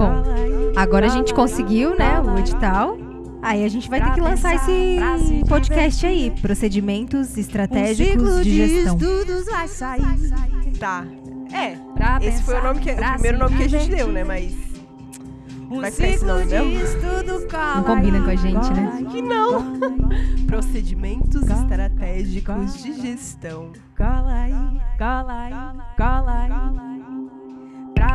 Bom, agora a gente conseguiu, né, o edital. Aí a gente vai ter que lançar esse podcast aí, procedimentos estratégicos de gestão. Tá. É, esse foi o nome que o primeiro nome que a gente deu, né, mas vai ficar esse nome mesmo? Não combina com a gente, né? Que não. Procedimentos estratégicos de gestão. Cola aí, cola aí, cola aí.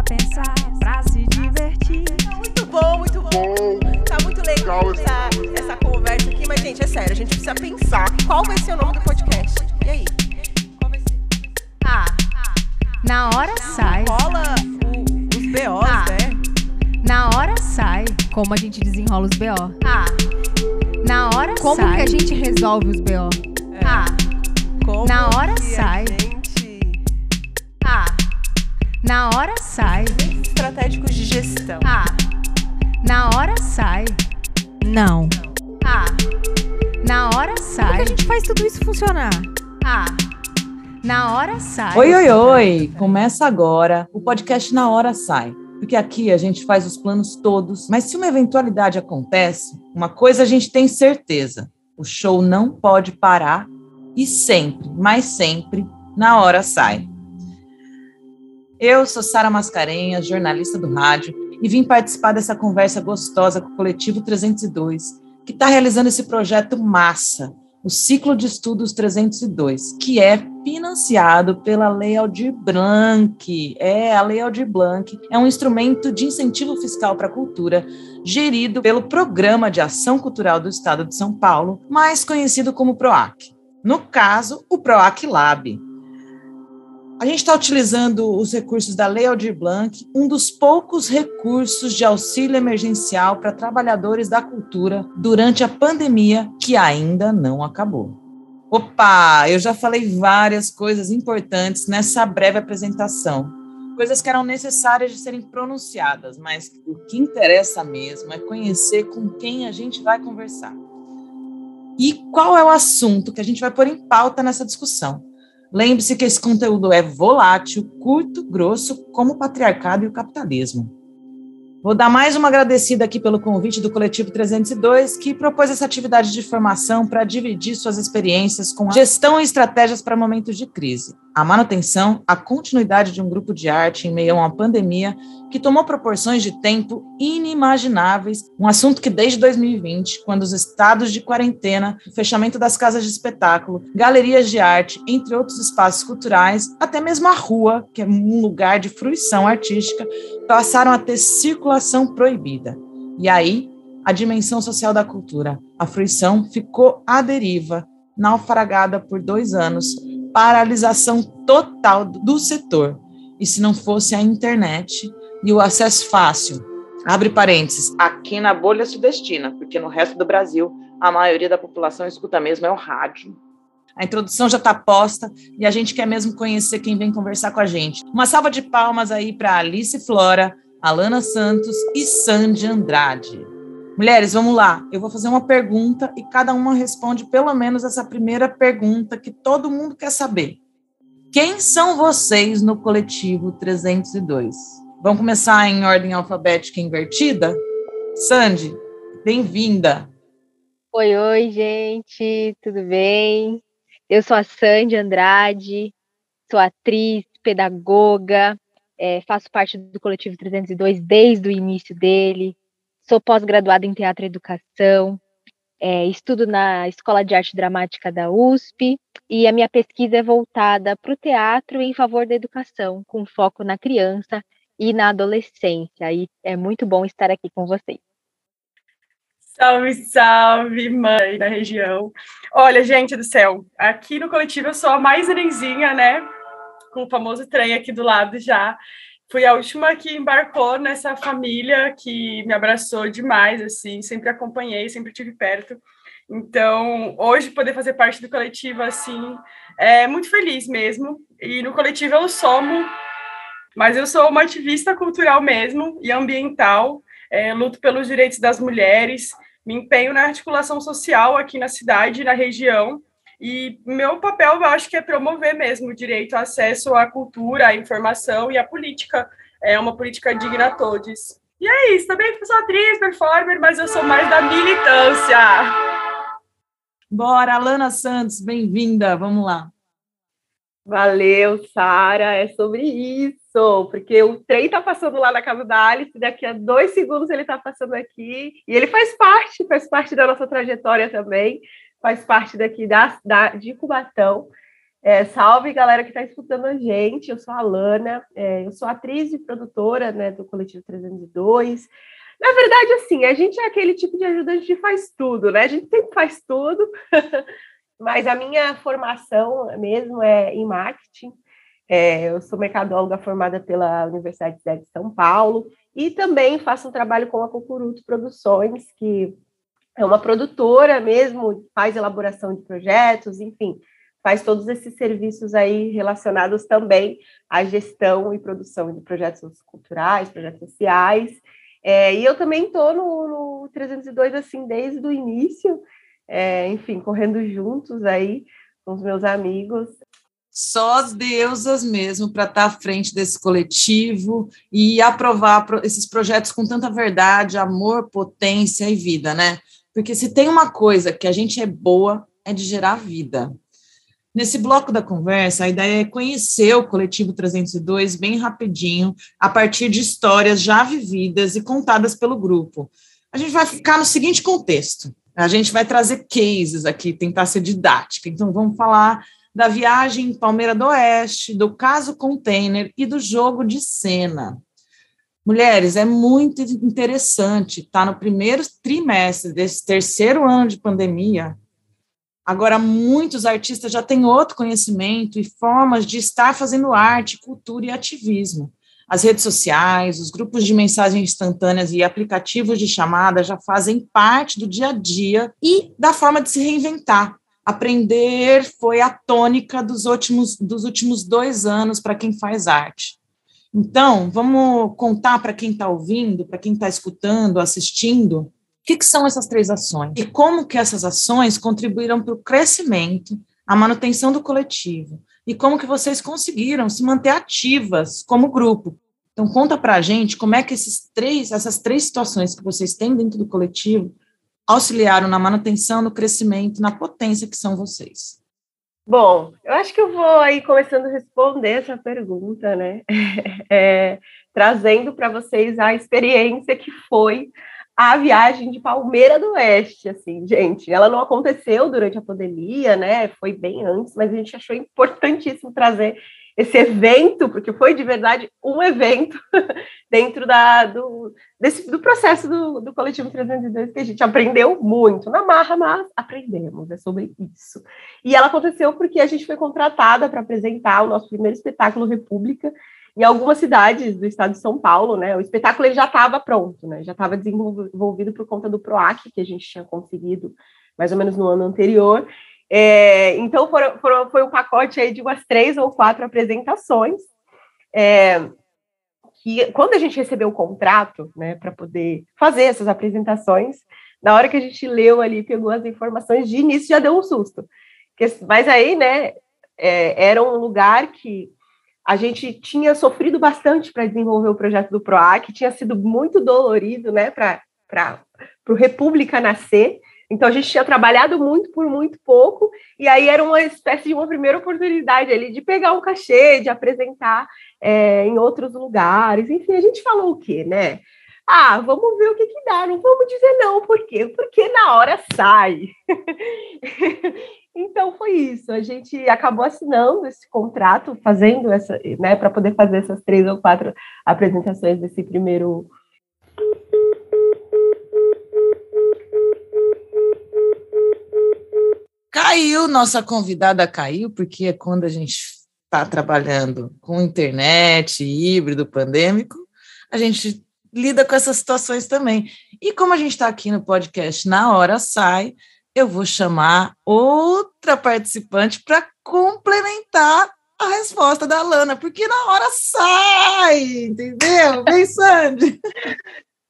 Pra pensar, pra se divertir. Muito bom, muito bom. Tá muito legal essa, essa conversa aqui, mas, gente, é sério, a gente precisa pensar qual vai ser o nome do podcast. E aí? Qual vai ser? Ah, na hora sai. Rola o- os BOs, Ah. né? Na hora sai. Como a gente desenrola os BO. Ah, Na hora Como sai. que a gente resolve os BO? ah, Como Na hora sai. Na hora sai. Estratégicos de gestão. ah, Na hora sai. Não. ah, Na hora sai. Como que a gente faz tudo isso funcionar? ah. Na hora sai. Oi, oi, oi! Começa agora o podcast Na Hora Sai. Porque aqui a gente faz os planos todos, mas se uma eventualidade acontece, uma coisa a gente tem certeza: o show não pode parar e sempre, mas sempre, na hora sai. Eu sou Sara Mascarenhas, jornalista do rádio, e vim participar dessa conversa gostosa com o Coletivo 302, que está realizando esse projeto massa, o Ciclo de Estudos 302, que é financiado pela Lei Aldir Blanc. É, a Lei Aldir Blanc é um instrumento de incentivo fiscal para a cultura, gerido pelo Programa de Ação Cultural do Estado de São Paulo, mais conhecido como PROAC. No caso, o PROAC Lab. A gente está utilizando os recursos da Lei Aldir Blanc, um dos poucos recursos de auxílio emergencial para trabalhadores da cultura durante a pandemia que ainda não acabou. Opa, eu já falei várias coisas importantes nessa breve apresentação, coisas que eram necessárias de serem pronunciadas, mas o que interessa mesmo é conhecer com quem a gente vai conversar. E qual é o assunto que a gente vai pôr em pauta nessa discussão? Lembre-se que esse conteúdo é volátil, curto, grosso, como o patriarcado e o capitalismo. Vou dar mais uma agradecida aqui pelo convite do Coletivo 302, que propôs essa atividade de formação para dividir suas experiências com gestão e estratégias para momentos de crise, a manutenção, a continuidade de um grupo de arte em meio a uma pandemia que tomou proporções de tempo inimagináveis, um assunto que desde 2020, quando os estados de quarentena, o fechamento das casas de espetáculo, galerias de arte, entre outros espaços culturais, até mesmo a rua, que é um lugar de fruição artística, passaram a ter circulação proibida. E aí, a dimensão social da cultura, a fruição, ficou à deriva, naufragada por dois anos, paralisação total do setor. E se não fosse a internet e o acesso fácil, abre parênteses, aqui na bolha sudestina, porque no resto do Brasil a maioria da população escuta mesmo é o rádio. A introdução já está posta e a gente quer mesmo conhecer quem vem conversar com a gente. Uma salva de palmas aí para Alice Flora, Alana Santos e Sandy Andrade. Mulheres, vamos lá. Eu vou fazer uma pergunta e cada uma responde pelo menos essa primeira pergunta que todo mundo quer saber. Quem são vocês no coletivo 302? Vamos começar em ordem alfabética invertida? Sandy, bem-vinda. Oi, oi, gente, tudo bem? Eu sou a Sandy Andrade, sou atriz, pedagoga, eh, faço parte do Coletivo 302 desde o início dele, sou pós-graduada em Teatro e Educação, eh, estudo na Escola de Arte Dramática da USP e a minha pesquisa é voltada para o teatro em favor da educação, com foco na criança e na adolescência. E é muito bom estar aqui com vocês. Salve, salve, mãe da região. Olha, gente do céu, aqui no coletivo eu sou a mais nenenzinha, né? Com o famoso trem aqui do lado já. Fui a última que embarcou nessa família que me abraçou demais, assim, sempre acompanhei, sempre estive perto. Então, hoje poder fazer parte do coletivo, assim, é muito feliz mesmo. E no coletivo eu somo, mas eu sou uma ativista cultural mesmo e ambiental. É, luto pelos direitos das mulheres, me empenho na articulação social aqui na cidade, na região, e meu papel, eu acho que é promover mesmo o direito ao acesso à cultura, à informação e à política, é uma política digna a todos. E é isso, também sou atriz, performer, mas eu sou mais da militância. Bora, Alana Santos, bem-vinda, vamos lá. Valeu, Sara, é sobre isso, porque o trem tá passando lá na casa da Alice, daqui a dois segundos ele tá passando aqui, e ele faz parte, faz parte da nossa trajetória também, faz parte daqui da, da de Cubatão. É, salve, galera que está escutando a gente. Eu sou a Lana, é, eu sou atriz e produtora né, do Coletivo 302. Na verdade, assim, a gente é aquele tipo de ajudante que faz tudo, né? A gente sempre faz tudo, mas a minha formação mesmo é em marketing. É, eu sou mercadóloga formada pela Universidade de São Paulo e também faço um trabalho com a Cocuruto Produções, que é uma produtora mesmo, faz elaboração de projetos, enfim, faz todos esses serviços aí relacionados também à gestão e produção de projetos culturais, projetos sociais. É, e eu também estou no, no 302 assim desde o início, é, enfim, correndo juntos aí com os meus amigos. Só as deusas mesmo para estar tá à frente desse coletivo e aprovar esses projetos com tanta verdade, amor, potência e vida, né? Porque se tem uma coisa que a gente é boa, é de gerar vida. Nesse bloco da conversa, a ideia é conhecer o Coletivo 302 bem rapidinho, a partir de histórias já vividas e contadas pelo grupo. A gente vai ficar no seguinte contexto: a gente vai trazer cases aqui, tentar ser didática. Então, vamos falar da viagem em Palmeira do Oeste, do caso container e do jogo de cena. Mulheres, é muito interessante estar tá no primeiro trimestre desse terceiro ano de pandemia Agora, muitos artistas já têm outro conhecimento e formas de estar fazendo arte, cultura e ativismo. As redes sociais, os grupos de mensagens instantâneas e aplicativos de chamada já fazem parte do dia a dia e da forma de se reinventar. Aprender foi a tônica dos últimos, dos últimos dois anos para quem faz arte. Então, vamos contar para quem está ouvindo, para quem está escutando, assistindo, que, que são essas três ações? E como que essas ações contribuíram para o crescimento, a manutenção do coletivo? E como que vocês conseguiram se manter ativas como grupo? Então, conta para a gente como é que esses três, essas três situações que vocês têm dentro do coletivo auxiliaram na manutenção, no crescimento, na potência que são vocês. Bom, eu acho que eu vou aí começando a responder essa pergunta, né? É, trazendo para vocês a experiência que foi a viagem de Palmeira do Oeste, assim, gente. Ela não aconteceu durante a pandemia, né? Foi bem antes, mas a gente achou importantíssimo trazer esse evento, porque foi de verdade um evento dentro da, do, desse, do processo do, do Coletivo 302, que a gente aprendeu muito, na marra, mas aprendemos, é sobre isso. E ela aconteceu porque a gente foi contratada para apresentar o nosso primeiro espetáculo República, em algumas cidades do estado de São Paulo, né, o espetáculo ele já estava pronto, né, já estava desenvolvido por conta do PROAC, que a gente tinha conseguido mais ou menos no ano anterior. É, então, foram, foram, foi um pacote aí de umas três ou quatro apresentações. É, que quando a gente recebeu o contrato, né, para poder fazer essas apresentações, na hora que a gente leu ali, pegou as informações de início, já deu um susto. Mas aí, né, é, era um lugar que a gente tinha sofrido bastante para desenvolver o projeto do PROAC, tinha sido muito dolorido né, para o República nascer. Então a gente tinha trabalhado muito por muito pouco, e aí era uma espécie de uma primeira oportunidade ali de pegar um cachê, de apresentar é, em outros lugares. Enfim, a gente falou o quê, né? Ah, vamos ver o que, que dá, não vamos dizer não, por quê? Porque na hora sai. Então foi isso. A gente acabou assinando esse contrato, fazendo essa, né, para poder fazer essas três ou quatro apresentações desse primeiro. Caiu, nossa convidada caiu, porque é quando a gente está trabalhando com internet, híbrido, pandêmico, a gente lida com essas situações também. E como a gente está aqui no podcast Na Hora Sai, eu vou chamar outra participante para complementar a resposta da Lana, porque na hora sai, entendeu? Vem, Sandy.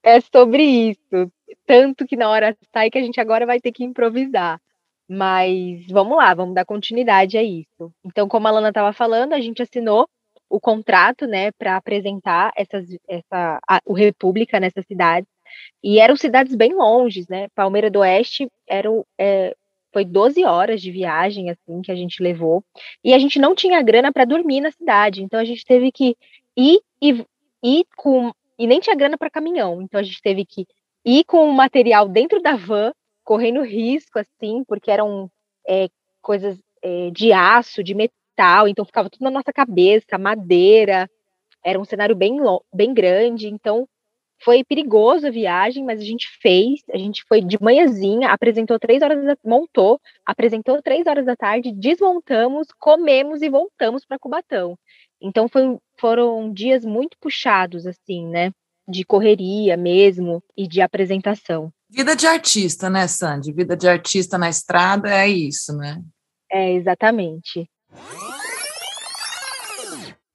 É sobre isso. Tanto que na hora sai que a gente agora vai ter que improvisar. Mas vamos lá, vamos dar continuidade a isso. Então, como a Lana estava falando, a gente assinou o contrato, né, para apresentar essas, essa, a, o República nessas cidades. E eram cidades bem longes, né? Palmeira do Oeste era, é, foi 12 horas de viagem, assim, que a gente levou. E a gente não tinha grana para dormir na cidade. Então a gente teve que ir ir com. E nem tinha grana para caminhão. Então a gente teve que ir com o material dentro da van, correndo risco, assim, porque eram é, coisas é, de aço, de metal, então ficava tudo na nossa cabeça, madeira. Era um cenário bem, bem grande. Então foi perigoso a viagem, mas a gente fez. A gente foi de manhãzinha, apresentou três horas, da, montou, apresentou três horas da tarde, desmontamos, comemos e voltamos para Cubatão. Então foi, foram dias muito puxados, assim, né? De correria mesmo e de apresentação. Vida de artista, né, Sandy? Vida de artista na estrada é isso, né? É, exatamente.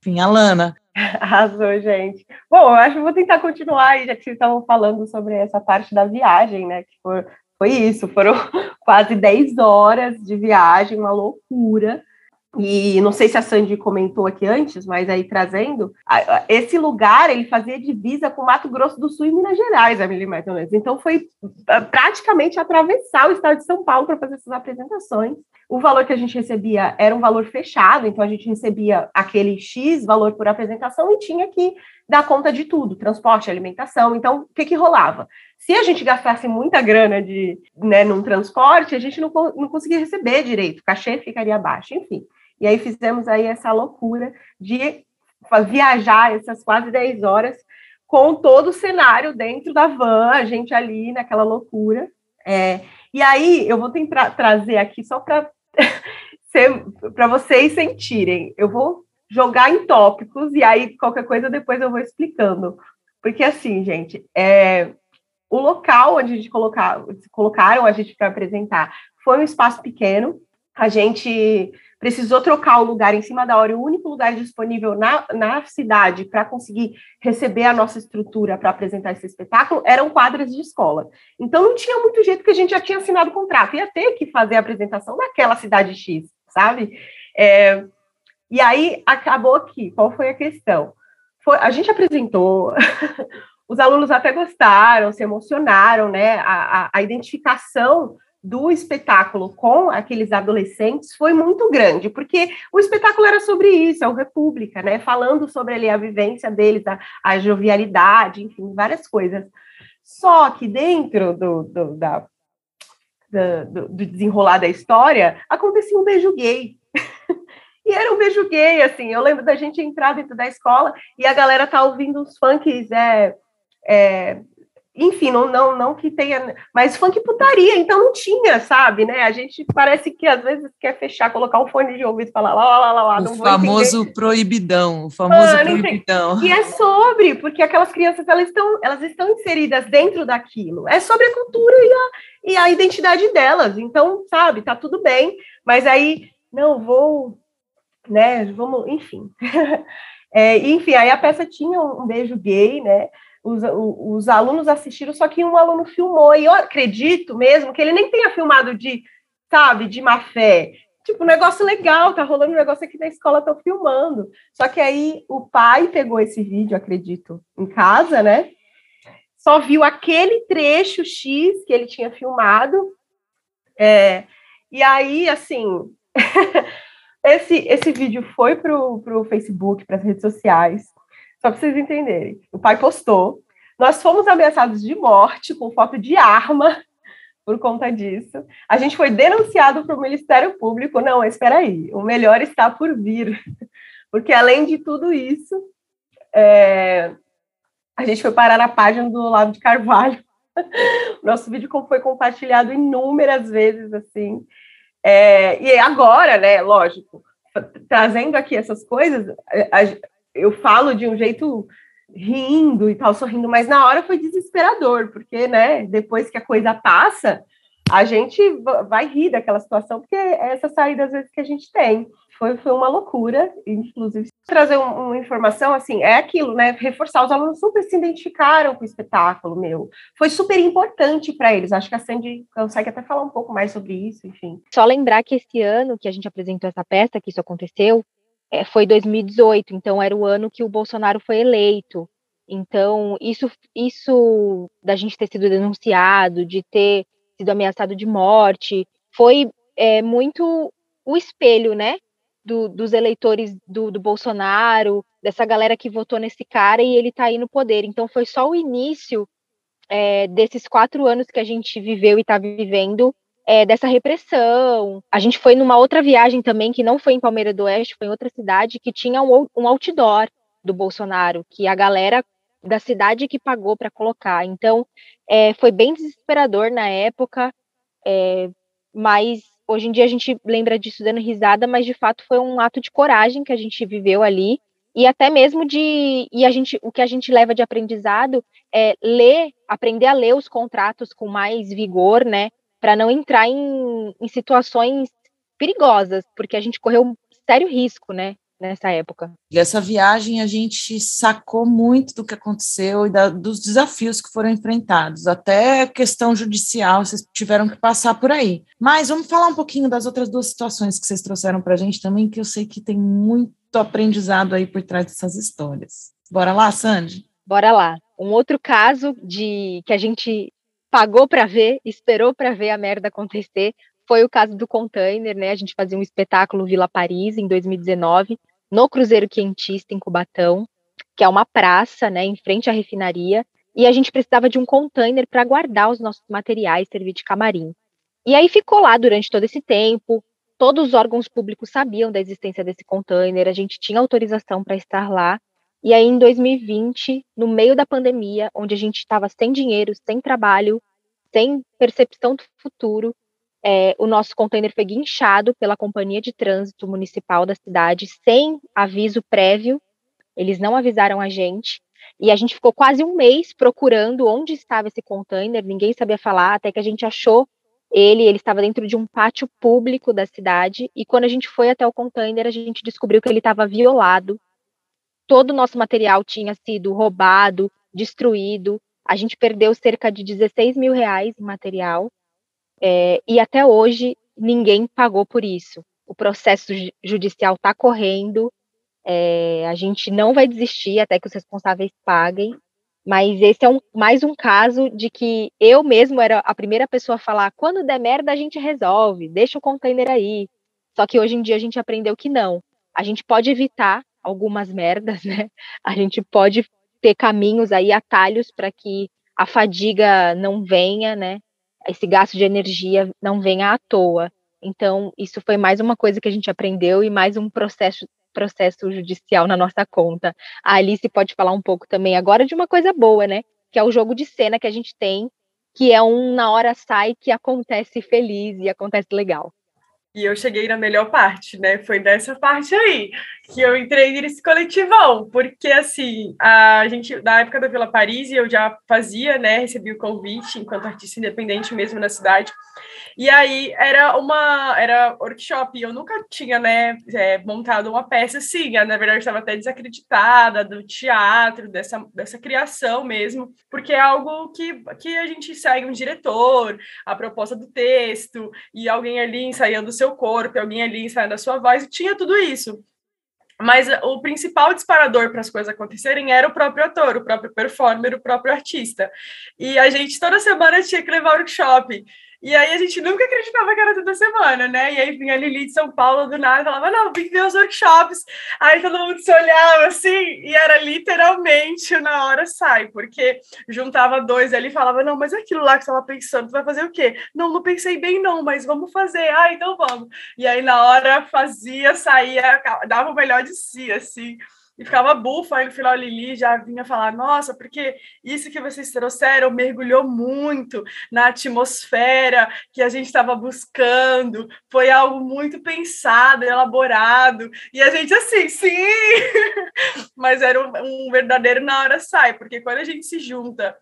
Enfim, Alana, Arrasou, gente. Bom, eu acho que vou tentar continuar aí, já que vocês estavam falando sobre essa parte da viagem, né? Que foi, foi isso, foram quase 10 horas de viagem, uma loucura. E não sei se a Sandy comentou aqui antes, mas aí trazendo, esse lugar ele fazia divisa com Mato Grosso do Sul e Minas Gerais, a milímetros. Então foi ah, praticamente atravessar o estado de São Paulo para fazer essas apresentações. O valor que a gente recebia era um valor fechado, então a gente recebia aquele X valor por apresentação e tinha que dar conta de tudo, transporte, alimentação. Então, o que, que rolava? Se a gente gastasse muita grana de, né, num transporte, a gente não, não conseguia receber direito, o cachê ficaria baixo, enfim. E aí fizemos aí essa loucura de viajar essas quase 10 horas com todo o cenário dentro da van, a gente ali naquela loucura. É, e aí eu vou tentar trazer aqui só para para vocês sentirem. Eu vou jogar em tópicos e aí qualquer coisa depois eu vou explicando. Porque assim, gente, é, o local onde a gente colocar, colocaram a gente para apresentar foi um espaço pequeno. A gente precisou trocar o lugar em cima da hora, o único lugar disponível na, na cidade para conseguir receber a nossa estrutura para apresentar esse espetáculo eram quadras de escola. Então não tinha muito jeito que a gente já tinha assinado o contrato, ia ter que fazer a apresentação naquela cidade X, sabe? É, e aí acabou aqui, qual foi a questão? Foi, a gente apresentou, os alunos até gostaram, se emocionaram, né? a, a, a identificação do espetáculo com aqueles adolescentes foi muito grande, porque o espetáculo era sobre isso, é o República, né? Falando sobre ali a vivência deles, a, a jovialidade, enfim, várias coisas. Só que dentro do, do, da, do, do desenrolar da história, acontecia um beijo gay. e era um beijo gay, assim. Eu lembro da gente entrar dentro da escola e a galera tá ouvindo uns funks é, é, enfim, não, não, não que tenha, mas funk putaria, então não tinha, sabe, né? A gente parece que às vezes quer fechar, colocar o fone de ouvido e falar lá, lá, lá, lá, O famoso entender. proibidão, o famoso ah, proibidão. E é sobre, porque aquelas crianças, elas estão, elas estão inseridas dentro daquilo, é sobre a cultura e a, e a identidade delas, então, sabe, tá tudo bem, mas aí, não, vou, né, vamos, enfim. é, enfim, aí a peça tinha um beijo gay, né, os, os alunos assistiram, só que um aluno filmou, e eu acredito mesmo que ele nem tenha filmado de, sabe, de má fé. Tipo, um negócio legal, tá rolando um negócio aqui na escola, tô filmando. Só que aí o pai pegou esse vídeo, acredito, em casa, né? Só viu aquele trecho X que ele tinha filmado. É, e aí, assim, esse, esse vídeo foi pro, pro Facebook, para as redes sociais. Só para vocês entenderem. O pai postou. Nós fomos ameaçados de morte com foto de arma por conta disso. A gente foi denunciado para o Ministério Público. Não, espera aí, o melhor está por vir. Porque além de tudo isso, é, a gente foi parar na página do Olavo de Carvalho. Nosso vídeo foi compartilhado inúmeras vezes, assim. É, e agora, né, lógico, trazendo aqui essas coisas, eu falo de um jeito rindo e tal, sorrindo, mas na hora foi desesperador, porque, né, depois que a coisa passa, a gente vai rir daquela situação, porque é essa saída, às vezes, que a gente tem. Foi, foi uma loucura, inclusive, trazer um, uma informação, assim, é aquilo, né, reforçar, os alunos super se identificaram com o espetáculo, meu, foi super importante para eles, acho que a Sandy consegue até falar um pouco mais sobre isso, enfim. Só lembrar que esse ano que a gente apresentou essa peça, que isso aconteceu, é, foi 2018, então era o ano que o Bolsonaro foi eleito. Então, isso, isso da gente ter sido denunciado, de ter sido ameaçado de morte, foi é, muito o espelho, né? Do, dos eleitores do, do, Bolsonaro, dessa galera que votou nesse cara e ele tá aí no poder. Então, foi só o início é, desses quatro anos que a gente viveu e está vivendo é, dessa repressão. A gente foi numa outra viagem também, que não foi em Palmeira do Oeste, foi em outra cidade, que tinha um, um outdoor do Bolsonaro, que a galera da cidade que pagou para colocar. Então, é, foi bem desesperador na época, é, mas hoje em dia a gente lembra disso dando risada, mas de fato foi um ato de coragem que a gente viveu ali e até mesmo de e a gente o que a gente leva de aprendizado é ler, aprender a ler os contratos com mais vigor, né, para não entrar em, em situações perigosas, porque a gente correu um sério risco, né, nessa época. E essa viagem a gente sacou muito do que aconteceu e da, dos desafios que foram enfrentados, até questão judicial, vocês tiveram que passar por aí. Mas vamos falar um pouquinho das outras duas situações que vocês trouxeram para a gente também, que eu sei que tem muito aprendizado aí por trás dessas histórias. Bora lá, Sandy? Bora lá. Um outro caso de que a gente pagou para ver, esperou para ver a merda acontecer, foi o caso do container, né? A gente fazia um espetáculo Vila Paris em 2019 no Cruzeiro Quentista, em Cubatão, que é uma praça, né, em frente à refinaria, e a gente precisava de um container para guardar os nossos materiais, servir de camarim. E aí ficou lá durante todo esse tempo, todos os órgãos públicos sabiam da existência desse container, a gente tinha autorização para estar lá. E aí, em 2020, no meio da pandemia, onde a gente estava sem dinheiro, sem trabalho, sem percepção do futuro, é, o nosso container foi guinchado pela Companhia de Trânsito Municipal da cidade, sem aviso prévio. Eles não avisaram a gente. E a gente ficou quase um mês procurando onde estava esse container, ninguém sabia falar, até que a gente achou ele. Ele estava dentro de um pátio público da cidade. E quando a gente foi até o container, a gente descobriu que ele estava violado. Todo o nosso material tinha sido roubado, destruído. A gente perdeu cerca de 16 mil reais em material. É, e até hoje ninguém pagou por isso. O processo judicial está correndo, é, a gente não vai desistir até que os responsáveis paguem, mas esse é um, mais um caso de que eu mesmo era a primeira pessoa a falar: quando der merda, a gente resolve, deixa o container aí. Só que hoje em dia a gente aprendeu que não. A gente pode evitar algumas merdas, né? A gente pode ter caminhos aí, atalhos para que a fadiga não venha, né? esse gasto de energia não venha à toa. Então, isso foi mais uma coisa que a gente aprendeu e mais um processo processo judicial na nossa conta. A Alice pode falar um pouco também agora de uma coisa boa, né? Que é o jogo de cena que a gente tem, que é um na hora sai que acontece feliz e acontece legal. E eu cheguei na melhor parte, né? Foi dessa parte aí que eu entrei nesse coletivão, porque assim, a gente, na época da Vila Paris, eu já fazia, né? Recebi o convite enquanto artista independente mesmo na cidade. E aí era uma era workshop, eu nunca tinha, né, é, montado uma peça assim, na verdade estava até desacreditada do teatro, dessa, dessa criação mesmo, porque é algo que, que a gente segue um diretor, a proposta do texto, e alguém ali ensaiando o seu corpo, alguém ali ensaiando a sua voz, tinha tudo isso. Mas o principal disparador para as coisas acontecerem era o próprio ator, o próprio performer, o próprio artista. E a gente toda semana tinha que levar workshop. E aí a gente nunca acreditava que era toda semana, né? E aí vinha a Lili de São Paulo do nada e falava, não, vim ver os workshops. Aí todo mundo se olhava assim, e era literalmente na hora sai, porque juntava dois ali e falava, não, mas aquilo lá que você estava pensando, tu vai fazer o quê? Não, não pensei bem, não, mas vamos fazer. Ah, então vamos. E aí na hora fazia, saía, dava o melhor de si, assim e ficava bufa, aí no final a Lili já vinha falar, nossa, porque isso que vocês trouxeram mergulhou muito na atmosfera que a gente estava buscando, foi algo muito pensado, elaborado, e a gente assim, sim, mas era um, um verdadeiro na hora sai, porque quando a gente se junta,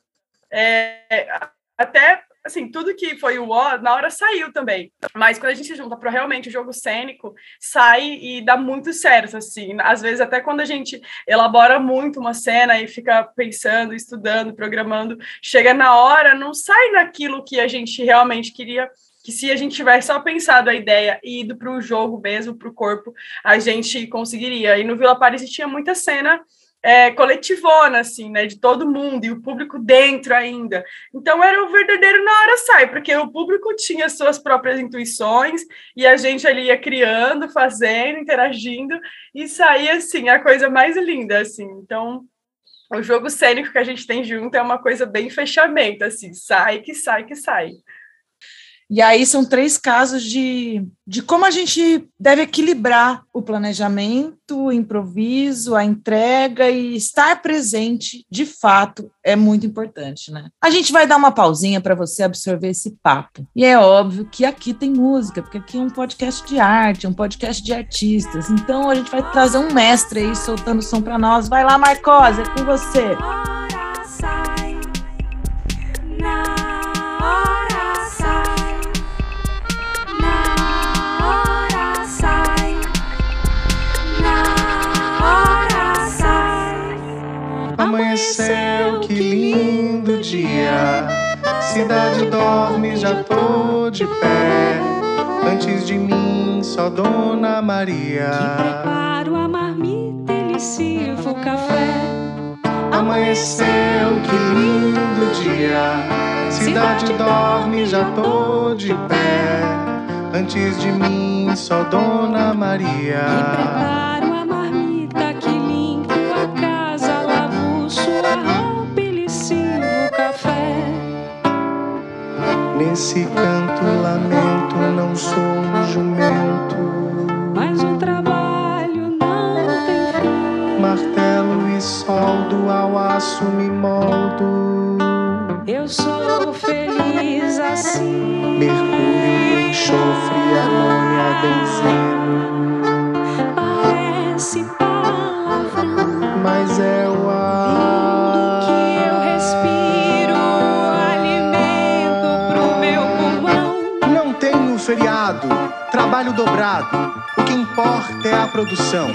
é, até assim, tudo que foi o ó, na hora saiu também. Mas quando a gente junta para realmente o jogo cênico, sai e dá muito certo, assim. Às vezes, até quando a gente elabora muito uma cena e fica pensando, estudando, programando, chega na hora, não sai naquilo que a gente realmente queria que se a gente tivesse só pensado a ideia e ido para o jogo mesmo, para o corpo, a gente conseguiria. E no Vila Paris tinha muita cena é, coletivona, assim, né, de todo mundo, e o público dentro ainda. Então era o verdadeiro na hora sai, porque o público tinha suas próprias intuições, e a gente ali ia criando, fazendo, interagindo, e saía, assim, a coisa mais linda, assim. Então, o jogo cênico que a gente tem junto é uma coisa bem fechamento, assim, sai que sai que sai. E aí são três casos de, de como a gente deve equilibrar o planejamento, o improviso, a entrega e estar presente, de fato, é muito importante, né? A gente vai dar uma pausinha para você absorver esse papo. E é óbvio que aqui tem música, porque aqui é um podcast de arte, um podcast de artistas. Então a gente vai trazer um mestre aí soltando som para nós. Vai lá, Marcose, é com você. Amanheceu, que lindo dia. Cidade dorme, já tô de pé. Antes de mim, só Dona Maria. Que preparo a marmita, ele sirva o café. Amanheceu, que lindo dia. Cidade dorme, já tô de pé. Antes de mim, só Dona Que Maria. Nesse canto, lamento, não sou um jumento. Mas o trabalho não tem fim. Martelo e soldo ao aço me moldo. Eu sou feliz assim. Mercúrio, enxofre, amônia, benzeno. Parece palavrão. Mas é o Vindo trabalho dobrado. O que importa é a produção.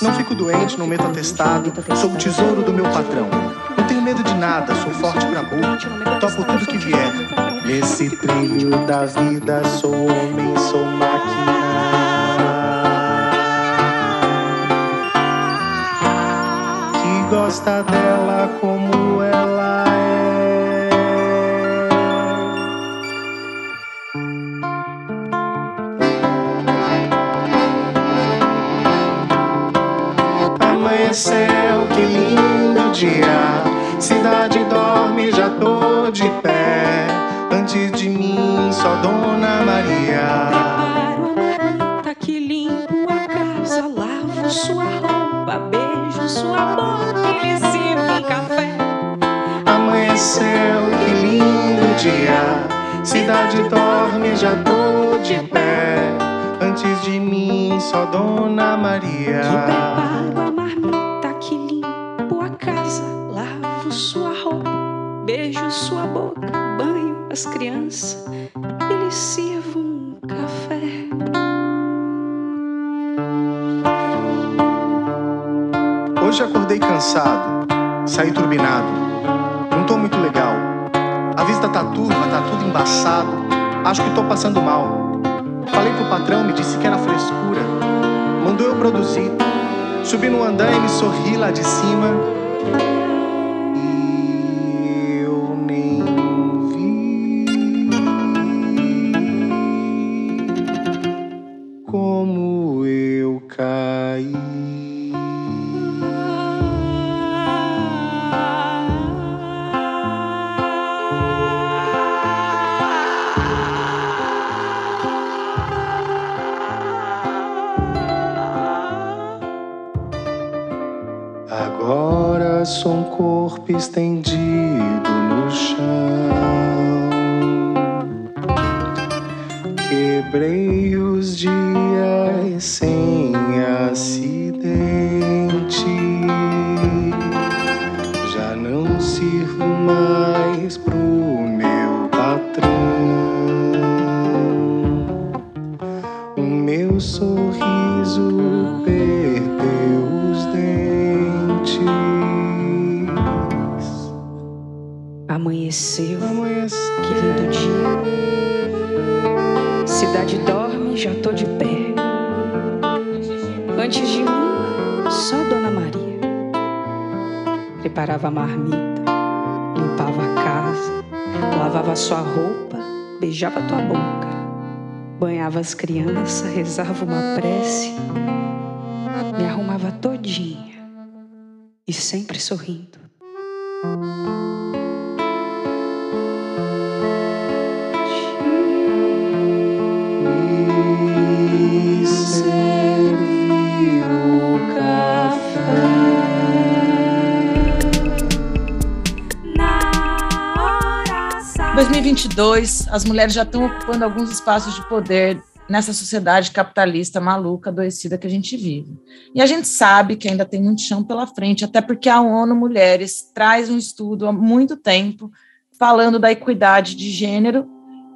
Não fico doente, não meto atestado. Sou o tesouro do meu patrão. Não tenho medo de nada, sou forte pra burro. Topo tudo que vier. Nesse trilho da vida, sou homem, sou máquina. Que gosta dela como ela Amanheceu, que lindo dia. Cidade dorme, já tô de pé. Antes de mim, só Dona Maria. Preparo a marmita que limpo a casa, lavo sua roupa, beijo sua boca, ele sirva um café. Amanheceu, que lindo dia. Cidade dorme, já tô de pé. Antes de mim, só Dona Maria. Que preparo marmita que limpo a casa, lavo sua roupa, beijo sua boca, banho as crianças, ele sirva um café. Hoje acordei cansado, saí turbinado. Não tô muito legal. A vista tá turva, tá tudo embaçado. Acho que tô passando mal. Falei pro patrão, me disse que era frescura. Mandou eu produzir. Subi no andaime, sorri lá de cima. But banhava as crianças, rezava uma prece, me arrumava todinha e sempre sorrindo. 2022, as mulheres já estão ocupando alguns espaços de poder nessa sociedade capitalista maluca, adoecida que a gente vive. E a gente sabe que ainda tem muito chão pela frente, até porque a ONU Mulheres traz um estudo há muito tempo falando da equidade de gênero,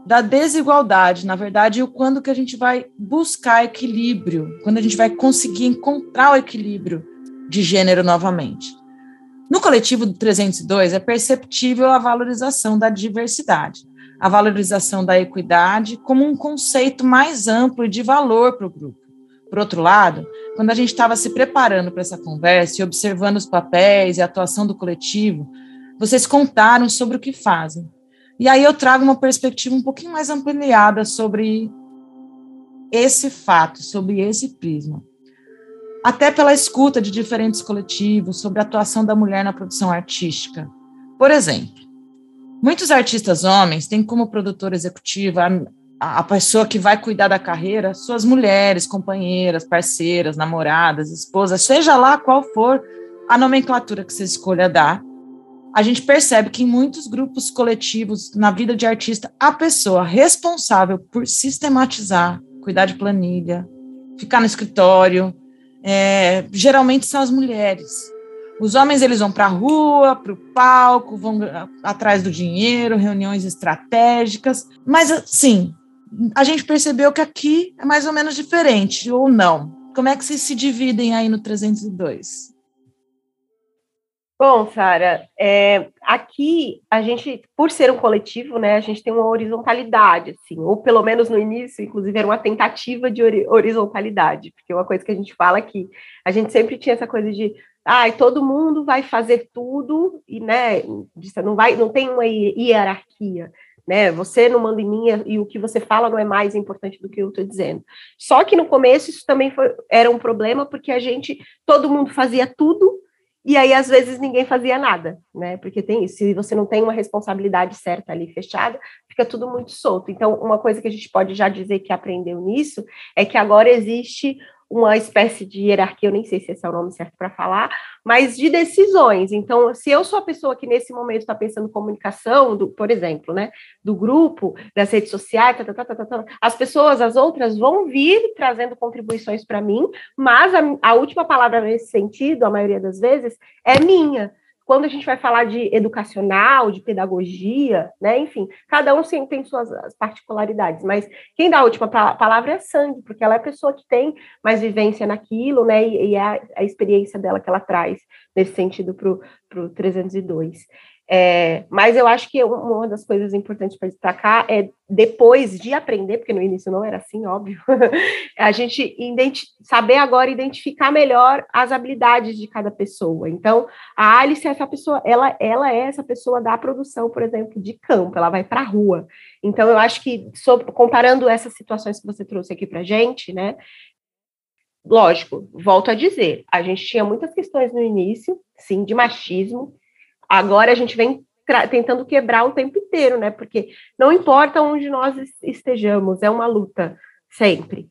da desigualdade, na verdade, e o quando que a gente vai buscar equilíbrio, quando a gente vai conseguir encontrar o equilíbrio de gênero novamente. No coletivo do 302 é perceptível a valorização da diversidade, a valorização da equidade como um conceito mais amplo e de valor para o grupo. Por outro lado, quando a gente estava se preparando para essa conversa e observando os papéis e a atuação do coletivo, vocês contaram sobre o que fazem. E aí eu trago uma perspectiva um pouquinho mais ampliada sobre esse fato, sobre esse prisma até pela escuta de diferentes coletivos sobre a atuação da mulher na produção artística. Por exemplo, muitos artistas homens têm como produtora executiva a, a pessoa que vai cuidar da carreira, suas mulheres, companheiras, parceiras, namoradas, esposas, seja lá qual for a nomenclatura que você escolha dar, a gente percebe que em muitos grupos coletivos, na vida de artista, a pessoa responsável por sistematizar, cuidar de planilha, ficar no escritório, é, geralmente são as mulheres. Os homens eles vão para a rua, para o palco, vão atrás do dinheiro, reuniões estratégicas. Mas assim, a gente percebeu que aqui é mais ou menos diferente, ou não? Como é que vocês se dividem aí no 302? Bom, Sara, é, aqui a gente, por ser um coletivo, né, a gente tem uma horizontalidade, assim, ou pelo menos no início, inclusive, era uma tentativa de horizontalidade, porque uma coisa que a gente fala aqui, a gente sempre tinha essa coisa de, ai, todo mundo vai fazer tudo e, né, não vai, não tem uma hierarquia, né? Você não manda em mim e o que você fala não é mais importante do que eu estou dizendo. Só que no começo isso também foi, era um problema porque a gente, todo mundo fazia tudo e aí, às vezes, ninguém fazia nada, né? Porque tem isso, se você não tem uma responsabilidade certa ali fechada, fica tudo muito solto. Então, uma coisa que a gente pode já dizer que aprendeu nisso é que agora existe uma espécie de hierarquia, eu nem sei se esse é o nome certo para falar, mas de decisões. Então, se eu sou a pessoa que nesse momento está pensando comunicação, do, por exemplo, né, do grupo, das redes sociais, tá, tá, tá, as pessoas, as outras, vão vir trazendo contribuições para mim, mas a, a última palavra nesse sentido, a maioria das vezes, é minha quando a gente vai falar de educacional, de pedagogia, né, enfim, cada um tem suas particularidades, mas quem dá a última palavra é a Sandy, porque ela é a pessoa que tem mais vivência naquilo, né, e, é a, a experiência dela que ela traz nesse sentido para o 302. É, mas eu acho que uma das coisas importantes para destacar é depois de aprender, porque no início não era assim, óbvio, a gente saber agora identificar melhor as habilidades de cada pessoa. Então, a Alice é essa pessoa, ela, ela é essa pessoa da produção, por exemplo, de campo, ela vai para a rua. Então, eu acho que, sobre, comparando essas situações que você trouxe aqui para gente, né? Lógico, volto a dizer, a gente tinha muitas questões no início, sim, de machismo, Agora a gente vem tentando quebrar o tempo inteiro, né? Porque não importa onde nós estejamos, é uma luta sempre.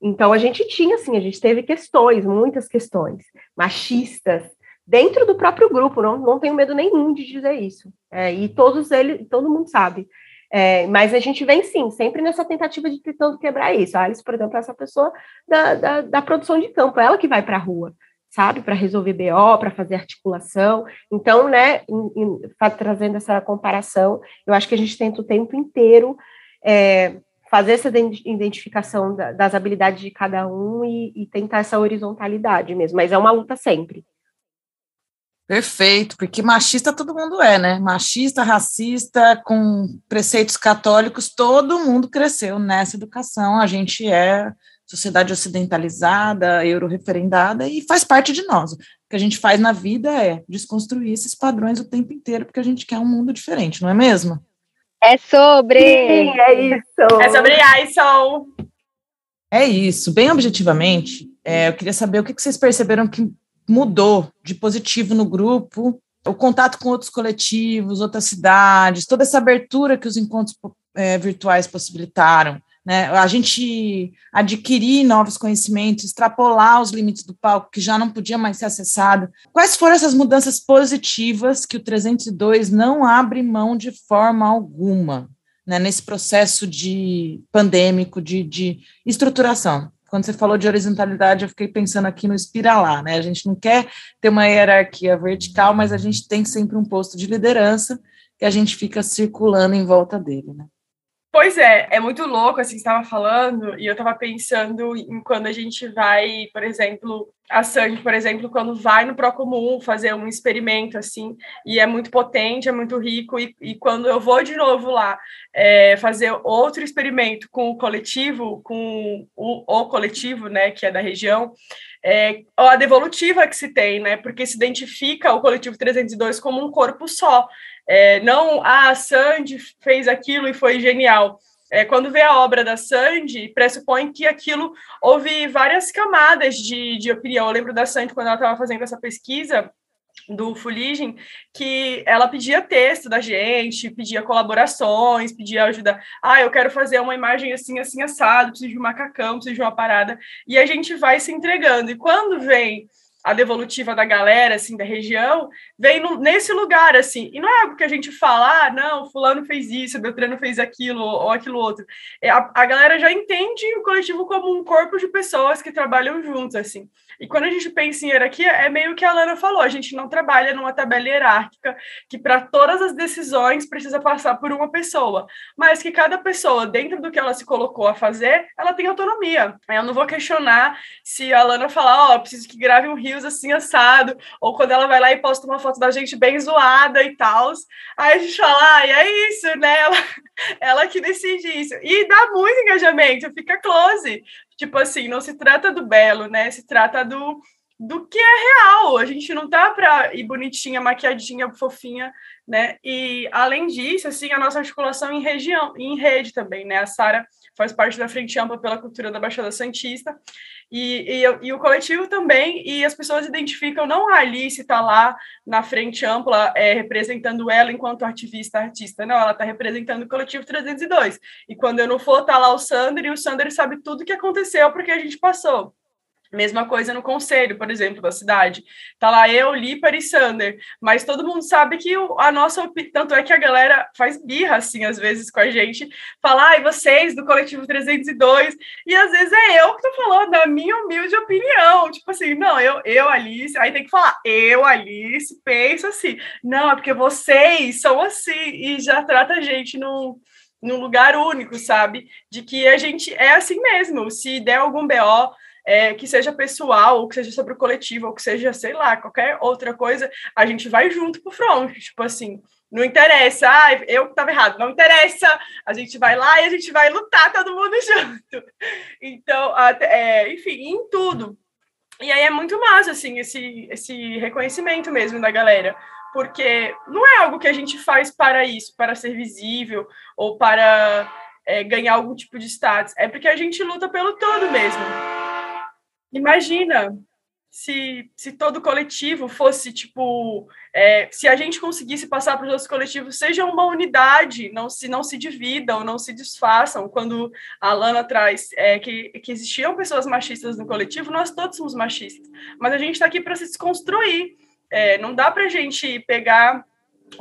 Então a gente tinha, assim, a gente teve questões, muitas questões machistas dentro do próprio grupo. Não, não tenho medo nenhum de dizer isso. É, e todos eles, todo mundo sabe. É, mas a gente vem sim, sempre nessa tentativa de tentando quebrar isso. A Alice, por exemplo, é essa pessoa da, da, da produção de campo, ela que vai para a rua sabe, para resolver BO, para fazer articulação. Então, né, em, em, trazendo essa comparação, eu acho que a gente tenta o tempo inteiro é, fazer essa identificação da, das habilidades de cada um e, e, tentar essa horizontalidade mesmo, mas é uma luta sempre. Perfeito, porque machista todo mundo é, né? Machista, racista, com preceitos católicos, todo mundo cresceu nessa educação. A gente é sociedade ocidentalizada, euro-referendada, e faz parte de nós. O que a gente faz na vida é desconstruir esses padrões o tempo inteiro, porque a gente quer um mundo diferente, não é mesmo? É sobre. Sim, é isso. É sobre Aison. É isso. Bem objetivamente, é, eu queria saber o que vocês perceberam que mudou de positivo no grupo, o contato com outros coletivos, outras cidades, toda essa abertura que os encontros é, virtuais possibilitaram. Né? A gente adquirir novos conhecimentos, extrapolar os limites do palco, que já não podia mais ser acessado. Quais foram essas mudanças positivas que o 302 não abre mão de forma alguma né, nesse processo de pandêmico, de, de estruturação? quando você falou de horizontalidade, eu fiquei pensando aqui no espiralar, né? A gente não quer ter uma hierarquia vertical, mas a gente tem sempre um posto de liderança que a gente fica circulando em volta dele, né? Pois é, é muito louco, assim, estava falando, e eu estava pensando em quando a gente vai, por exemplo, a Sandy, por exemplo, quando vai no Procomum fazer um experimento, assim, e é muito potente, é muito rico, e, e quando eu vou de novo lá é, fazer outro experimento com o coletivo, com o, o coletivo, né, que é da região, é, a devolutiva que se tem, né, porque se identifica o coletivo 302 como um corpo só, é, não, ah, a Sandy fez aquilo e foi genial. É, quando vê a obra da Sandy, pressupõe que aquilo houve várias camadas de, de opinião. Eu lembro da Sandy, quando ela estava fazendo essa pesquisa do Fuligem, que ela pedia texto da gente, pedia colaborações, pedia ajuda. Ah, eu quero fazer uma imagem assim, assim, assado, preciso de um macacão, preciso de uma parada. E a gente vai se entregando. E quando vem a devolutiva da galera, assim, da região, vem no, nesse lugar, assim, e não é algo que a gente fala, ah, não, fulano fez isso, Beltrano fez aquilo, ou aquilo outro, é, a, a galera já entende o coletivo como um corpo de pessoas que trabalham juntos, assim, e quando a gente pensa em hierarquia, é meio que a Lana falou: a gente não trabalha numa tabela hierárquica que para todas as decisões precisa passar por uma pessoa, mas que cada pessoa, dentro do que ela se colocou a fazer, ela tem autonomia. Eu não vou questionar se a Lana falar: ó, oh, preciso que grave um rios assim assado, ou quando ela vai lá e posta uma foto da gente bem zoada e tal. Aí a gente fala: ah, e é isso, né? Ela, ela que decide isso. E dá muito engajamento, fica close. Tipo assim, não se trata do belo, né? Se trata do, do que é real. A gente não tá para ir bonitinha, maquiadinha, fofinha, né? E além disso, assim, a nossa articulação em região, em rede também, né? A Sara faz parte da Frente Ampla pela Cultura da Baixada Santista, e, e, e, o coletivo também, e as pessoas identificam não a Alice está lá na Frente Ampla é, representando ela enquanto ativista, artista, não, ela está representando o coletivo 302, e quando eu não for, tá lá o Sander, e o Sander sabe tudo o que aconteceu, porque a gente passou. Mesma coisa no conselho, por exemplo, da cidade. Tá lá eu, Líper e Sander, mas todo mundo sabe que a nossa tanto é que a galera faz birra assim às vezes com a gente, fala, ai, vocês do coletivo 302, e às vezes é eu que tô falando a minha humilde opinião, tipo assim, não, eu, eu Alice, aí tem que falar, eu Alice, penso assim. Não, é porque vocês são assim e já trata a gente num num lugar único, sabe? De que a gente é assim mesmo. Se der algum BO, é, que seja pessoal, ou que seja sobre o coletivo, ou que seja, sei lá, qualquer outra coisa, a gente vai junto pro front, tipo assim, não interessa, ah, eu que estava errado, não interessa, a gente vai lá e a gente vai lutar todo mundo junto. Então, é, enfim, em tudo. E aí é muito massa, assim, esse, esse reconhecimento mesmo da galera, porque não é algo que a gente faz para isso, para ser visível ou para é, ganhar algum tipo de status, é porque a gente luta pelo todo mesmo. Imagina se, se todo coletivo fosse tipo, é, se a gente conseguisse passar para os outros coletivos, seja uma unidade, não se não se dividam, não se desfaçam. Quando a Lana traz é, que, que existiam pessoas machistas no coletivo, nós todos somos machistas, mas a gente está aqui para se desconstruir. É, não dá para a gente pegar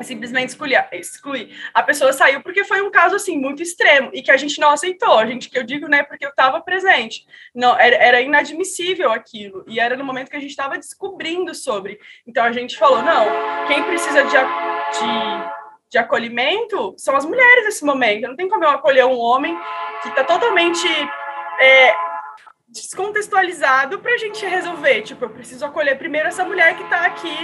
simplesmente excluir, excluir. A pessoa saiu porque foi um caso assim muito extremo e que a gente não aceitou. A gente que eu digo, né, porque eu estava presente. Não, era, era, inadmissível aquilo e era no momento que a gente estava descobrindo sobre. Então a gente falou, não, quem precisa de, de, de acolhimento são as mulheres nesse momento. Não tem como eu acolher um homem que está totalmente é, descontextualizado para a gente resolver. Tipo, eu preciso acolher primeiro essa mulher que está aqui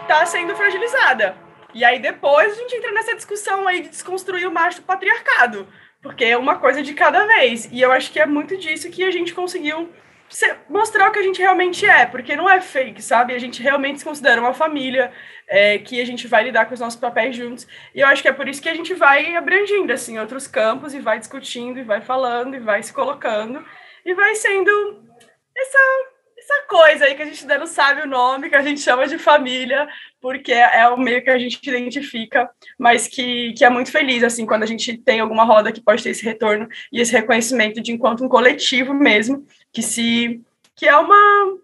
está sendo fragilizada. E aí depois a gente entra nessa discussão aí de desconstruir o macho patriarcado, porque é uma coisa de cada vez. E eu acho que é muito disso que a gente conseguiu mostrar o que a gente realmente é, porque não é fake, sabe? A gente realmente se considera uma família, é, que a gente vai lidar com os nossos papéis juntos. E eu acho que é por isso que a gente vai abrangindo, assim, outros campos e vai discutindo, e vai falando, e vai se colocando, e vai sendo essa, essa coisa aí que a gente ainda não sabe o nome, que a gente chama de família, porque é o meio que a gente identifica, mas que, que é muito feliz, assim, quando a gente tem alguma roda que pode ter esse retorno e esse reconhecimento de enquanto um coletivo mesmo, que se que é uma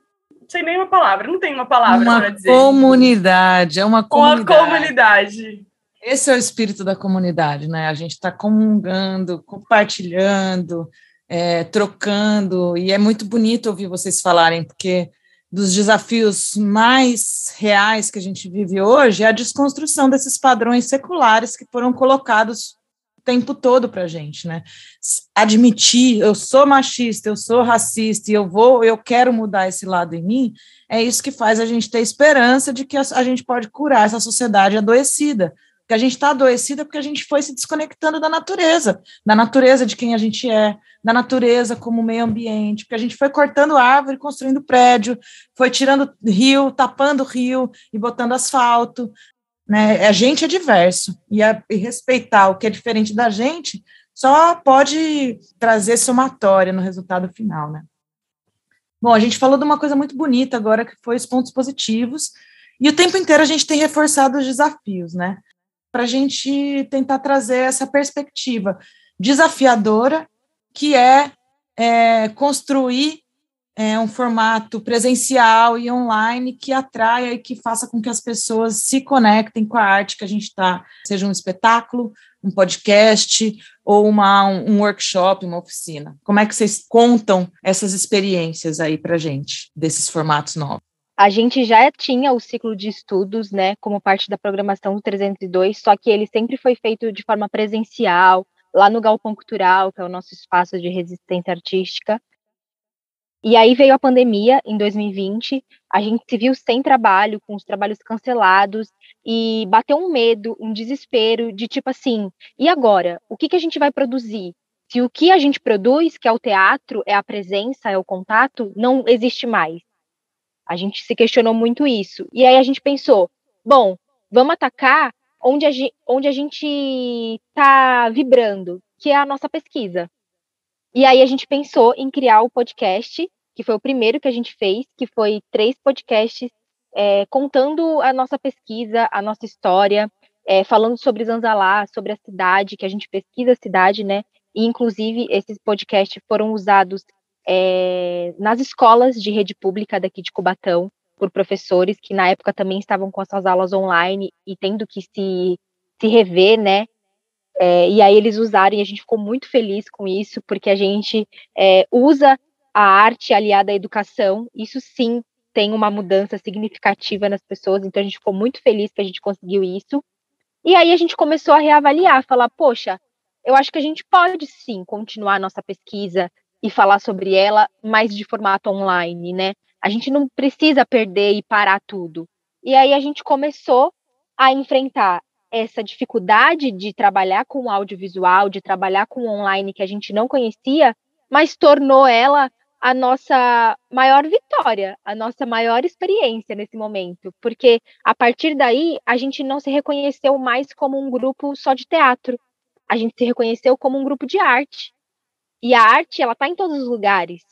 não sei nem uma palavra, não tem uma palavra para dizer. Comunidade, é uma comunidade. Uma comunidade. Esse é o espírito da comunidade, né? A gente está comungando, compartilhando, é, trocando, e é muito bonito ouvir vocês falarem, porque dos desafios mais reais que a gente vive hoje é a desconstrução desses padrões seculares que foram colocados tempo todo para a gente, né? Admitir, eu sou machista, eu sou racista e eu vou, eu quero mudar esse lado em mim, é isso que faz a gente ter esperança de que a, a gente pode curar essa sociedade adoecida. Porque a gente está adoecida porque a gente foi se desconectando da natureza, da natureza de quem a gente é, da natureza como meio ambiente, porque a gente foi cortando árvore, construindo prédio, foi tirando rio, tapando rio e botando asfalto, né? A gente é diverso e, a, e respeitar o que é diferente da gente só pode trazer somatória no resultado final, né? Bom, a gente falou de uma coisa muito bonita agora, que foi os pontos positivos, e o tempo inteiro a gente tem reforçado os desafios, né? Para a gente tentar trazer essa perspectiva desafiadora, que é, é construir é, um formato presencial e online que atraia e que faça com que as pessoas se conectem com a arte que a gente está, seja um espetáculo, um podcast ou uma, um workshop, uma oficina. Como é que vocês contam essas experiências aí para gente, desses formatos novos? A gente já tinha o ciclo de estudos, né, como parte da programação do 302, só que ele sempre foi feito de forma presencial, lá no Galpão Cultural, que é o nosso espaço de resistência artística. E aí veio a pandemia em 2020, a gente se viu sem trabalho, com os trabalhos cancelados, e bateu um medo, um desespero de tipo assim, e agora? O que, que a gente vai produzir? Se o que a gente produz, que é o teatro, é a presença, é o contato, não existe mais. A gente se questionou muito isso. E aí a gente pensou, bom, vamos atacar onde a gente, onde a gente está vibrando, que é a nossa pesquisa. E aí a gente pensou em criar o podcast, que foi o primeiro que a gente fez, que foi três podcasts é, contando a nossa pesquisa, a nossa história, é, falando sobre Zanzalá, sobre a cidade, que a gente pesquisa a cidade, né? E, inclusive, esses podcasts foram usados é, nas escolas de rede pública daqui de Cubatão, por professores que na época também estavam com as suas aulas online e tendo que se, se rever, né? É, e aí eles usaram e a gente ficou muito feliz com isso, porque a gente é, usa a arte aliada à educação, isso sim tem uma mudança significativa nas pessoas, então a gente ficou muito feliz que a gente conseguiu isso. E aí a gente começou a reavaliar, falar, poxa, eu acho que a gente pode sim continuar a nossa pesquisa e falar sobre ela, mas de formato online, né? A gente não precisa perder e parar tudo. E aí a gente começou a enfrentar essa dificuldade de trabalhar com audiovisual, de trabalhar com online que a gente não conhecia, mas tornou ela a nossa maior vitória, a nossa maior experiência nesse momento, porque a partir daí a gente não se reconheceu mais como um grupo só de teatro, a gente se reconheceu como um grupo de arte. E a arte, ela está em todos os lugares.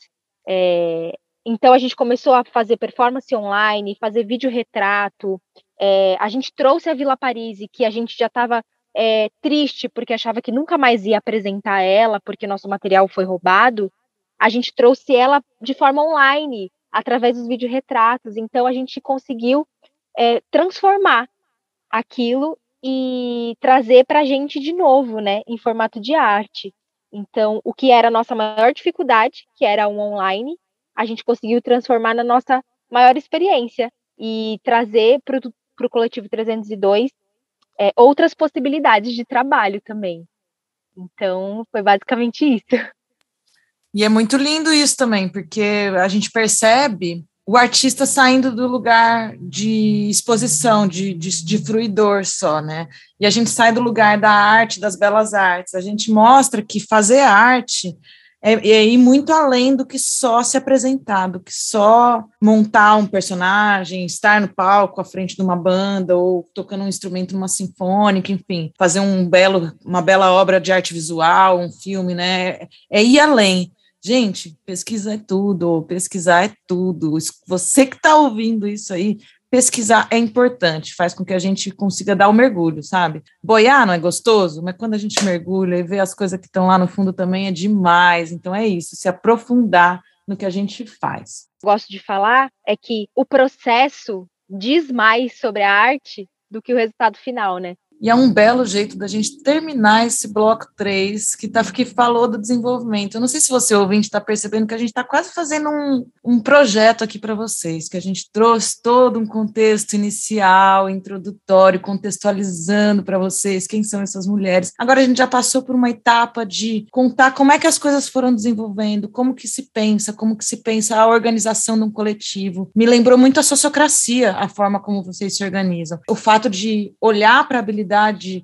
É, então a gente começou a fazer performance online, fazer vídeo retrato, é, a gente trouxe a Vila Paris, que a gente já estava é, triste porque achava que nunca mais ia apresentar ela, porque nosso material foi roubado. A gente trouxe ela de forma online, através dos videoretratos. Então, a gente conseguiu é, transformar aquilo e trazer para a gente de novo, né, em formato de arte. Então, o que era a nossa maior dificuldade, que era o online, a gente conseguiu transformar na nossa maior experiência e trazer para o coletivo 302 é, outras possibilidades de trabalho também. Então, foi basicamente isso. E é muito lindo isso também, porque a gente percebe o artista saindo do lugar de exposição, de, de, de, fruidor só, né? E a gente sai do lugar da arte, das belas artes. A gente mostra que fazer arte é, é ir muito além do que só se apresentar, do que só montar um personagem, estar no palco à frente de uma banda ou tocando um instrumento numa sinfônica, enfim, fazer um belo, uma bela obra de arte visual, um filme, né? É ir além. Gente, pesquisa é tudo, pesquisar é tudo. Você que está ouvindo isso aí, pesquisar é importante, faz com que a gente consiga dar o mergulho, sabe? Boiar não é gostoso, mas quando a gente mergulha e vê as coisas que estão lá no fundo também é demais. Então é isso, se aprofundar no que a gente faz. Gosto de falar é que o processo diz mais sobre a arte do que o resultado final, né? E é um belo jeito da gente terminar esse bloco 3, que, tá, que falou do desenvolvimento. Eu não sei se você, ouvinte, está percebendo que a gente está quase fazendo um, um projeto aqui para vocês, que a gente trouxe todo um contexto inicial, introdutório, contextualizando para vocês quem são essas mulheres. Agora a gente já passou por uma etapa de contar como é que as coisas foram desenvolvendo, como que se pensa, como que se pensa a organização de um coletivo. Me lembrou muito a sociocracia, a forma como vocês se organizam. O fato de olhar para a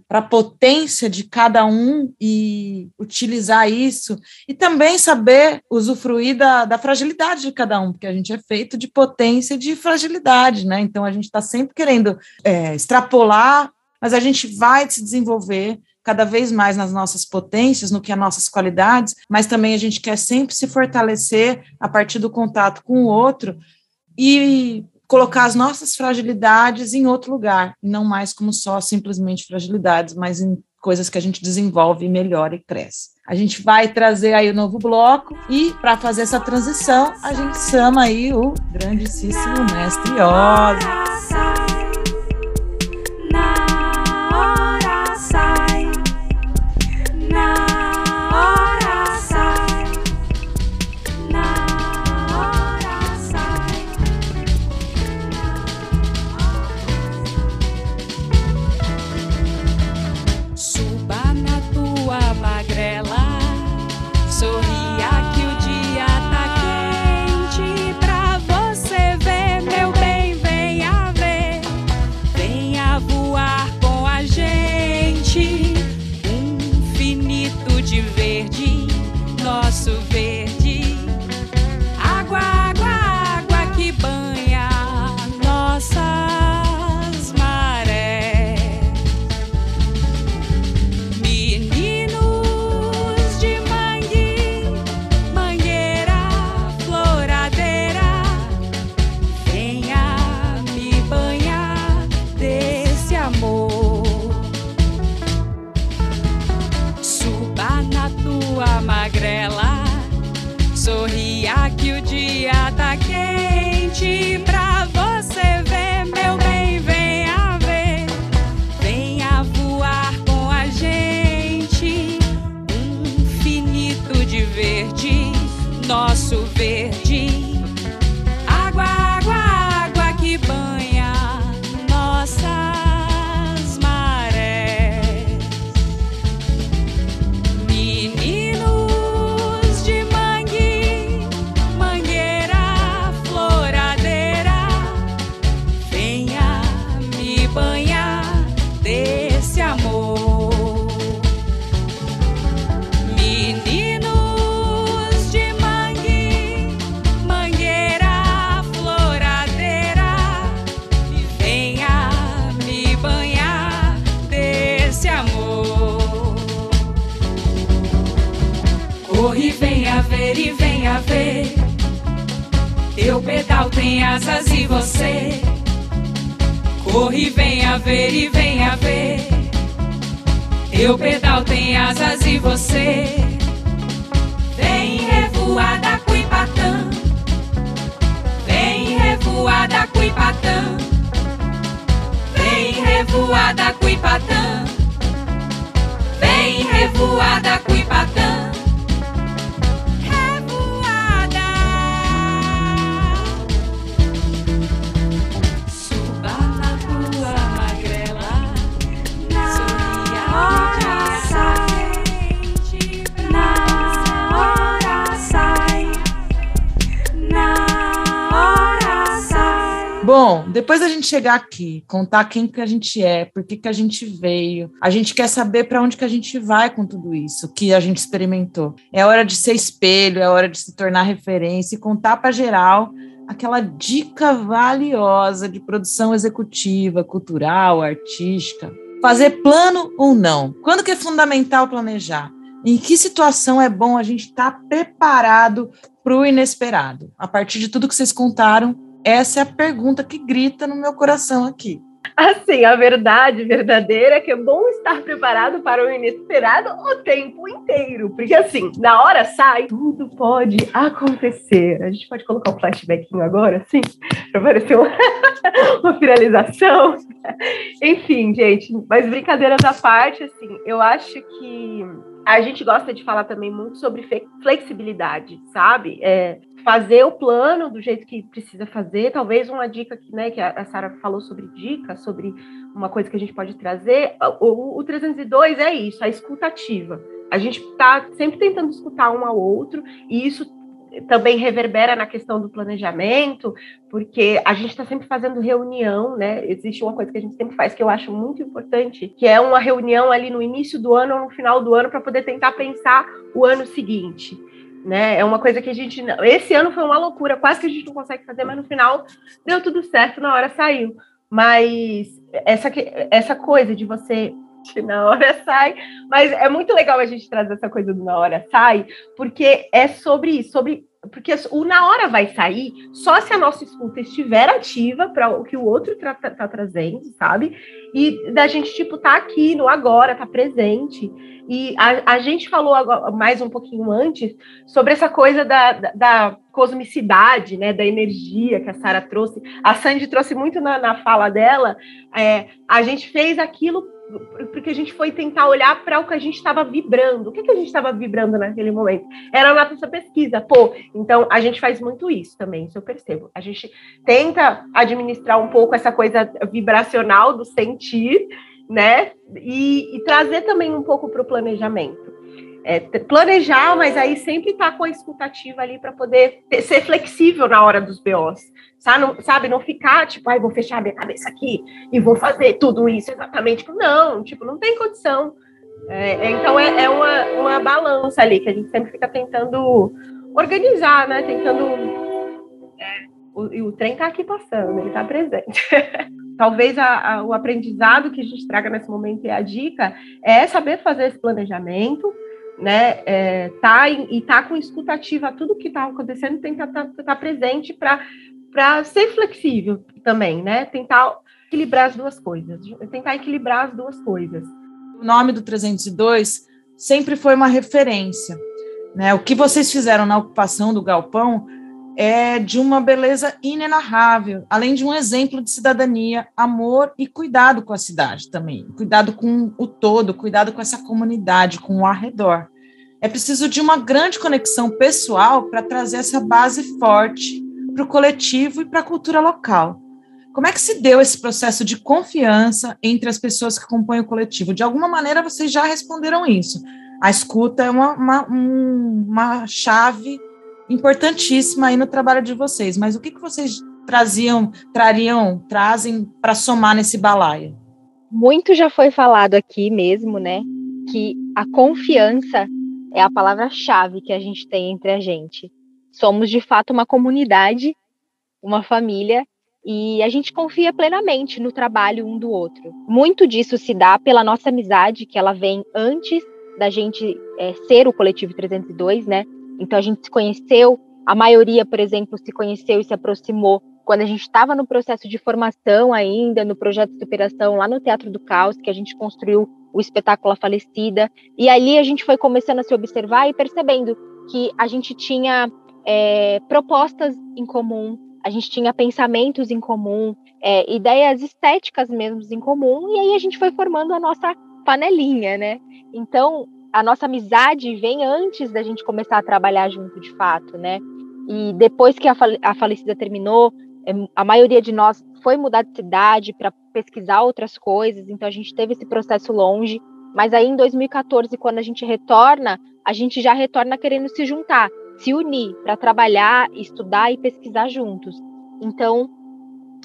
para a potência de cada um e utilizar isso, e também saber usufruir da, da fragilidade de cada um, porque a gente é feito de potência e de fragilidade, né? Então a gente está sempre querendo é, extrapolar, mas a gente vai se desenvolver cada vez mais nas nossas potências, no que é nossas qualidades, mas também a gente quer sempre se fortalecer a partir do contato com o outro e colocar as nossas fragilidades em outro lugar, não mais como só simplesmente fragilidades, mas em coisas que a gente desenvolve, melhora e cresce. A gente vai trazer aí o novo bloco e para fazer essa transição, a gente chama aí o grandíssimo mestre Ozzy. Chegar aqui, contar quem que a gente é, por que que a gente veio, a gente quer saber para onde que a gente vai com tudo isso que a gente experimentou. É hora de ser espelho, é hora de se tornar referência e contar para geral aquela dica valiosa de produção executiva, cultural, artística. Fazer plano ou não? Quando que é fundamental planejar? Em que situação é bom a gente estar tá preparado para o inesperado? A partir de tudo que vocês contaram, essa é a pergunta que grita no meu coração aqui. Assim, a verdade verdadeira é que é bom estar preparado para o inesperado o tempo inteiro. Porque, assim, na hora sai, tudo pode acontecer. A gente pode colocar um flashbackinho agora, assim, para parecer uma, uma finalização. Enfim, gente, mas brincadeiras à parte, assim, eu acho que a gente gosta de falar também muito sobre flexibilidade, sabe? É, fazer o plano do jeito que precisa fazer. Talvez uma dica que, né, que a Sara falou sobre dica, sobre uma coisa que a gente pode trazer. O, o 302 é isso, a escutativa. A gente está sempre tentando escutar um ao outro, e isso também reverbera na questão do planejamento, porque a gente está sempre fazendo reunião, né? Existe uma coisa que a gente sempre faz que eu acho muito importante, que é uma reunião ali no início do ano ou no final do ano para poder tentar pensar o ano seguinte. Né? É uma coisa que a gente. Esse ano foi uma loucura, quase que a gente não consegue fazer, mas no final deu tudo certo, na hora saiu. Mas essa, essa coisa de você na hora sai, mas é muito legal a gente trazer essa coisa do na hora sai, porque é sobre isso, sobre porque o na hora vai sair só se a nossa escuta estiver ativa para o que o outro está tá trazendo, sabe? E da gente, tipo, tá aqui no agora, tá presente. E a, a gente falou agora, mais um pouquinho antes sobre essa coisa da, da, da cosmicidade, né, da energia que a Sara trouxe. A Sandy trouxe muito na, na fala dela. É, a gente fez aquilo porque a gente foi tentar olhar para o que a gente estava vibrando. O que, que a gente estava vibrando naquele momento? Era a nossa pesquisa. Pô, então a gente faz muito isso também, isso eu percebo. A gente tenta administrar um pouco essa coisa vibracional do sentir, né? E, e trazer também um pouco para o planejamento é, planejar, mas aí sempre estar tá com a escutativa ali para poder ter, ser flexível na hora dos BOs. Sabe não, sabe? não ficar tipo, ai, vou fechar minha cabeça aqui e vou fazer tudo isso exatamente. Não, tipo, não tem condição. É, é, então é, é, uma, uma balança ali que a gente sempre fica tentando organizar, né? Tentando. É, o, o trem está aqui passando, ele está presente. Talvez a, a, o aprendizado que a gente traga nesse momento e a dica é saber fazer esse planejamento, né, é, tá e tá com escutativa tudo que está acontecendo, tentar estar tá, tá presente para ser flexível também, né? Tentar equilibrar as duas coisas, tentar equilibrar as duas coisas. O nome do 302 sempre foi uma referência, né? O que vocês fizeram na ocupação do galpão é de uma beleza inenarrável, além de um exemplo de cidadania, amor e cuidado com a cidade também, cuidado com o todo, cuidado com essa comunidade, com o arredor. É preciso de uma grande conexão pessoal para trazer essa base forte para o coletivo e para a cultura local. Como é que se deu esse processo de confiança entre as pessoas que compõem o coletivo? De alguma maneira, vocês já responderam isso. A escuta é uma, uma, uma chave importantíssima aí no trabalho de vocês, mas o que, que vocês traziam, trariam, trazem para somar nesse balaio? Muito já foi falado aqui mesmo, né? Que a confiança é a palavra-chave que a gente tem entre a gente. Somos de fato uma comunidade, uma família, e a gente confia plenamente no trabalho um do outro. Muito disso se dá pela nossa amizade, que ela vem antes da gente é, ser o Coletivo 302, né? Então a gente se conheceu, a maioria, por exemplo, se conheceu e se aproximou quando a gente estava no processo de formação ainda, no projeto de superação lá no Teatro do Caos, que a gente construiu o espetáculo A Falecida. E ali a gente foi começando a se observar e percebendo que a gente tinha é, propostas em comum, a gente tinha pensamentos em comum, é, ideias estéticas mesmo em comum, e aí a gente foi formando a nossa panelinha, né? Então, a nossa amizade vem antes da gente começar a trabalhar junto de fato, né? E depois que a, a falecida terminou, é, a maioria de nós foi mudar de cidade para pesquisar outras coisas, então a gente teve esse processo longe. Mas aí em 2014, quando a gente retorna, a gente já retorna querendo se juntar, se unir para trabalhar, estudar e pesquisar juntos. Então,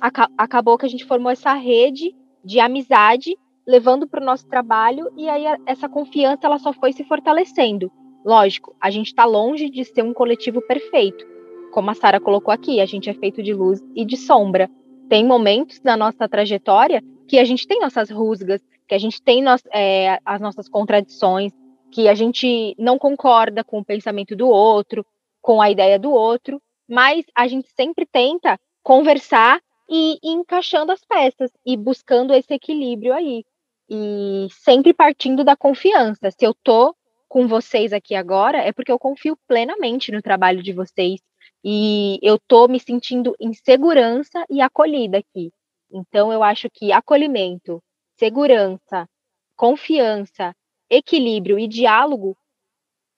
aca acabou que a gente formou essa rede de amizade, levando para o nosso trabalho, e aí a, essa confiança ela só foi se fortalecendo. Lógico, a gente está longe de ser um coletivo perfeito. Como a Sara colocou aqui, a gente é feito de luz e de sombra. Tem momentos na nossa trajetória que a gente tem nossas rusgas, que a gente tem é, as nossas contradições, que a gente não concorda com o pensamento do outro, com a ideia do outro, mas a gente sempre tenta conversar e, e encaixando as peças e buscando esse equilíbrio aí. E sempre partindo da confiança. Se eu tô com vocês aqui agora, é porque eu confio plenamente no trabalho de vocês e eu tô me sentindo em segurança e acolhida aqui. Então eu acho que acolhimento, segurança, confiança, equilíbrio e diálogo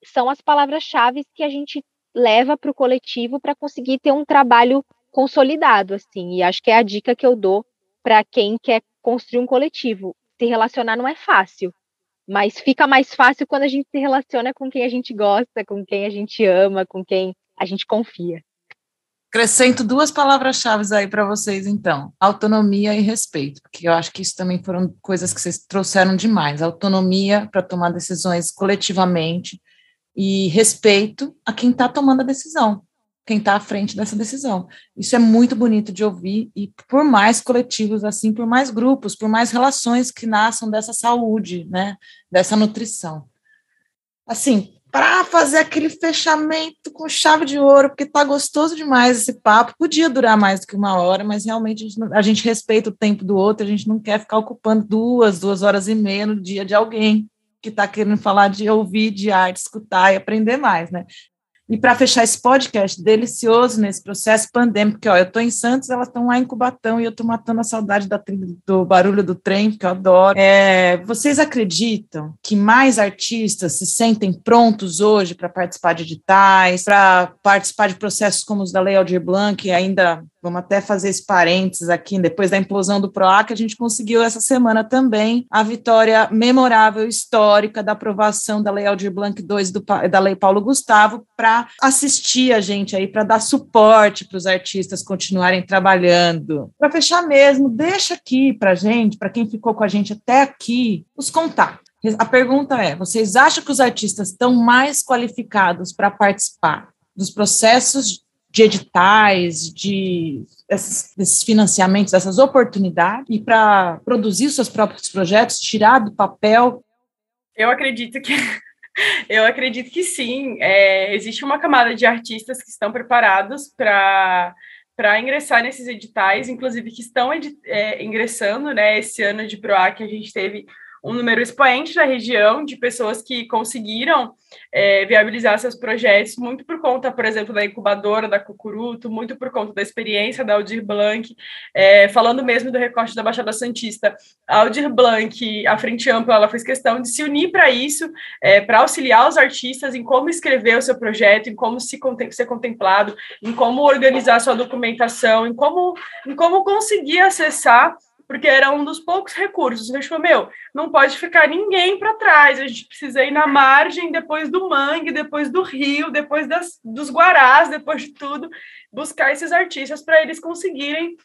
são as palavras-chave que a gente leva para o coletivo para conseguir ter um trabalho consolidado, assim. E acho que é a dica que eu dou para quem quer construir um coletivo. Se relacionar não é fácil, mas fica mais fácil quando a gente se relaciona com quem a gente gosta, com quem a gente ama, com quem a gente confia. Acrescento duas palavras-chave aí para vocês, então: autonomia e respeito, porque eu acho que isso também foram coisas que vocês trouxeram demais. Autonomia para tomar decisões coletivamente e respeito a quem está tomando a decisão, quem está à frente dessa decisão. Isso é muito bonito de ouvir, e por mais coletivos assim, por mais grupos, por mais relações que nasçam dessa saúde, né, dessa nutrição. Assim, para fazer aquele fechamento com chave de ouro, porque tá gostoso demais esse papo. Podia durar mais do que uma hora, mas realmente a gente, a gente respeita o tempo do outro, a gente não quer ficar ocupando duas, duas horas e meia no dia de alguém que está querendo falar de ouvir, de arte, escutar e aprender mais, né? E para fechar esse podcast delicioso nesse processo pandêmico, que ó, eu estou em Santos, elas estão lá em Cubatão e eu estou matando a saudade da, do barulho do trem, que eu adoro. É, vocês acreditam que mais artistas se sentem prontos hoje para participar de editais, para participar de processos como os da Lei Aldir Blanc, ainda Vamos até fazer esse parênteses aqui, depois da implosão do PROAC, a gente conseguiu essa semana também a vitória memorável, histórica, da aprovação da Lei Aldir Blanc II do, da Lei Paulo Gustavo, para assistir a gente aí, para dar suporte para os artistas continuarem trabalhando. Para fechar mesmo, deixa aqui para gente, para quem ficou com a gente até aqui, os contatos. A pergunta é: vocês acham que os artistas estão mais qualificados para participar dos processos de editais, de esses, desses financiamentos, dessas oportunidades, e para produzir seus próprios projetos, tirar do papel? Eu acredito que eu acredito que sim. É, existe uma camada de artistas que estão preparados para para ingressar nesses editais, inclusive que estão é, ingressando, né? Esse ano de PROAC a gente teve um número expoente na região de pessoas que conseguiram é, viabilizar seus projetos, muito por conta, por exemplo, da incubadora da Cucuruto, muito por conta da experiência da Aldir Blanc, é, falando mesmo do recorte da Baixada Santista. A Aldir Blanc, a Frente Ampla, ela fez questão de se unir para isso, é, para auxiliar os artistas em como escrever o seu projeto, em como se ser contemplado, em como organizar sua documentação, em como, em como conseguir acessar porque era um dos poucos recursos. A gente falou, meu, não pode ficar ninguém para trás, a gente precisa ir na margem, depois do mangue, depois do rio, depois das, dos guarás, depois de tudo, buscar esses artistas para eles conseguirem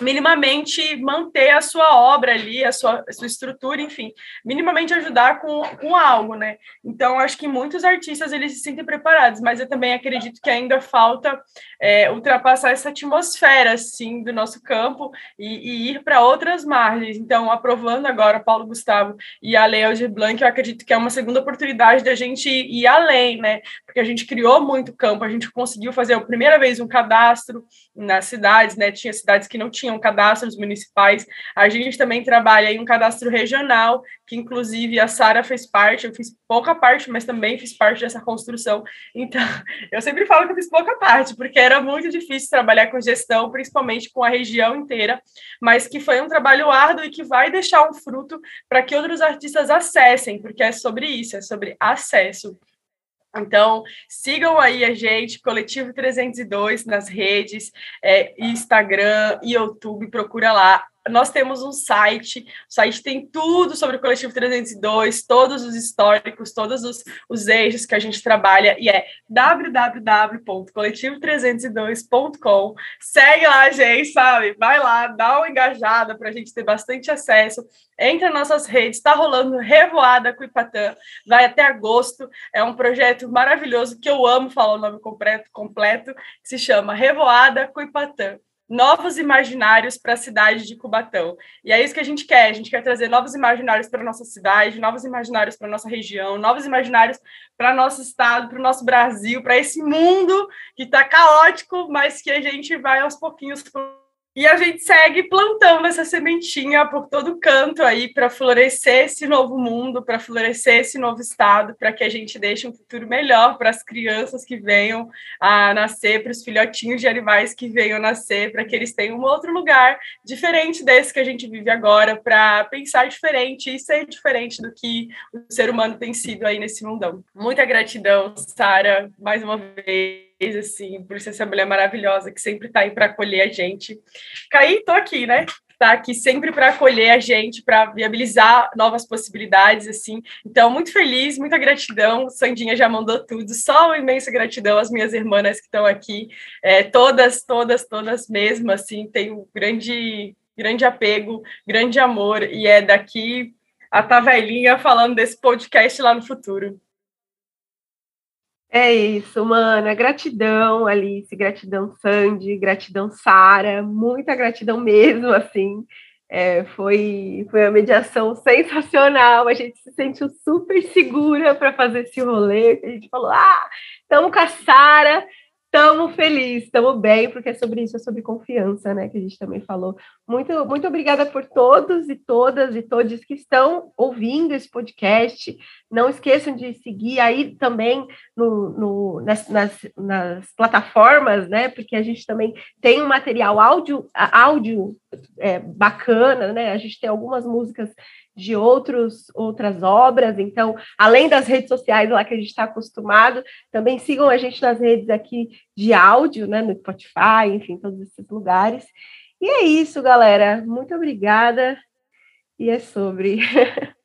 minimamente manter a sua obra ali, a sua, a sua estrutura, enfim, minimamente ajudar com, com algo, né? Então, acho que muitos artistas eles se sentem preparados, mas eu também acredito que ainda falta é, ultrapassar essa atmosfera, assim, do nosso campo e, e ir para outras margens. Então, aprovando agora Paulo Gustavo e a Lei Aldir Blanc, eu acredito que é uma segunda oportunidade da gente ir além, né? Porque a gente criou muito campo, a gente conseguiu fazer a primeira vez um cadastro nas cidades, né? Tinha cidades que não cadastros municipais. A gente também trabalha em um cadastro regional, que inclusive a Sara fez parte, eu fiz pouca parte, mas também fiz parte dessa construção. Então, eu sempre falo que eu fiz pouca parte, porque era muito difícil trabalhar com gestão, principalmente com a região inteira, mas que foi um trabalho árduo e que vai deixar um fruto para que outros artistas acessem, porque é sobre isso, é sobre acesso. Então, sigam aí a gente, Coletivo 302, nas redes, é, Instagram e YouTube, procura lá. Nós temos um site, o site tem tudo sobre o Coletivo 302, todos os históricos, todos os, os eixos que a gente trabalha, e é www.coletivo302.com. Segue lá, gente, sabe? Vai lá, dá uma engajada para a gente ter bastante acesso. Entra nas nossas redes, está rolando Revoada com Ipatã, vai até agosto. É um projeto maravilhoso que eu amo falar o nome completo, completo que se chama Revoada com Ipatã novos imaginários para a cidade de Cubatão. E é isso que a gente quer. A gente quer trazer novos imaginários para a nossa cidade, novos imaginários para a nossa região, novos imaginários para nosso estado, para o nosso Brasil, para esse mundo que está caótico, mas que a gente vai aos pouquinhos e a gente segue plantando essa sementinha por todo canto aí para florescer esse novo mundo, para florescer esse novo estado, para que a gente deixe um futuro melhor para as crianças que venham a nascer, para os filhotinhos de animais que venham nascer, para que eles tenham um outro lugar diferente desse que a gente vive agora, para pensar diferente e ser diferente do que o ser humano tem sido aí nesse mundão. Muita gratidão, Sara, mais uma vez assim, por ser essa mulher maravilhosa que sempre está aí para acolher a gente. Caí, tô aqui, né? Tá aqui sempre para acolher a gente, para viabilizar novas possibilidades, assim. Então, muito feliz, muita gratidão. Sandinha já mandou tudo, só uma imensa gratidão às minhas irmãs que estão aqui, é, todas, todas, todas mesmo, assim, tenho grande, grande apego, grande amor, e é daqui a Tavelinha falando desse podcast lá no futuro. É isso, mana. Gratidão, Alice, gratidão, Sandy, gratidão, Sara. Muita gratidão mesmo, assim. É, foi, foi uma mediação sensacional. A gente se sentiu super segura para fazer esse rolê. A gente falou: ah, estamos com a Sara, Estamos felizes, estamos bem, porque é sobre isso, é sobre confiança, né? Que a gente também falou. Muito, muito obrigada por todos e todas e todos que estão ouvindo esse podcast. Não esqueçam de seguir aí também no, no nas, nas, nas, plataformas, né? Porque a gente também tem um material áudio, áudio é, bacana, né? A gente tem algumas músicas de outros, outras obras. Então, além das redes sociais lá que a gente está acostumado, também sigam a gente nas redes aqui de áudio, né, no Spotify, enfim, todos esses lugares. E é isso, galera. Muito obrigada. E é sobre.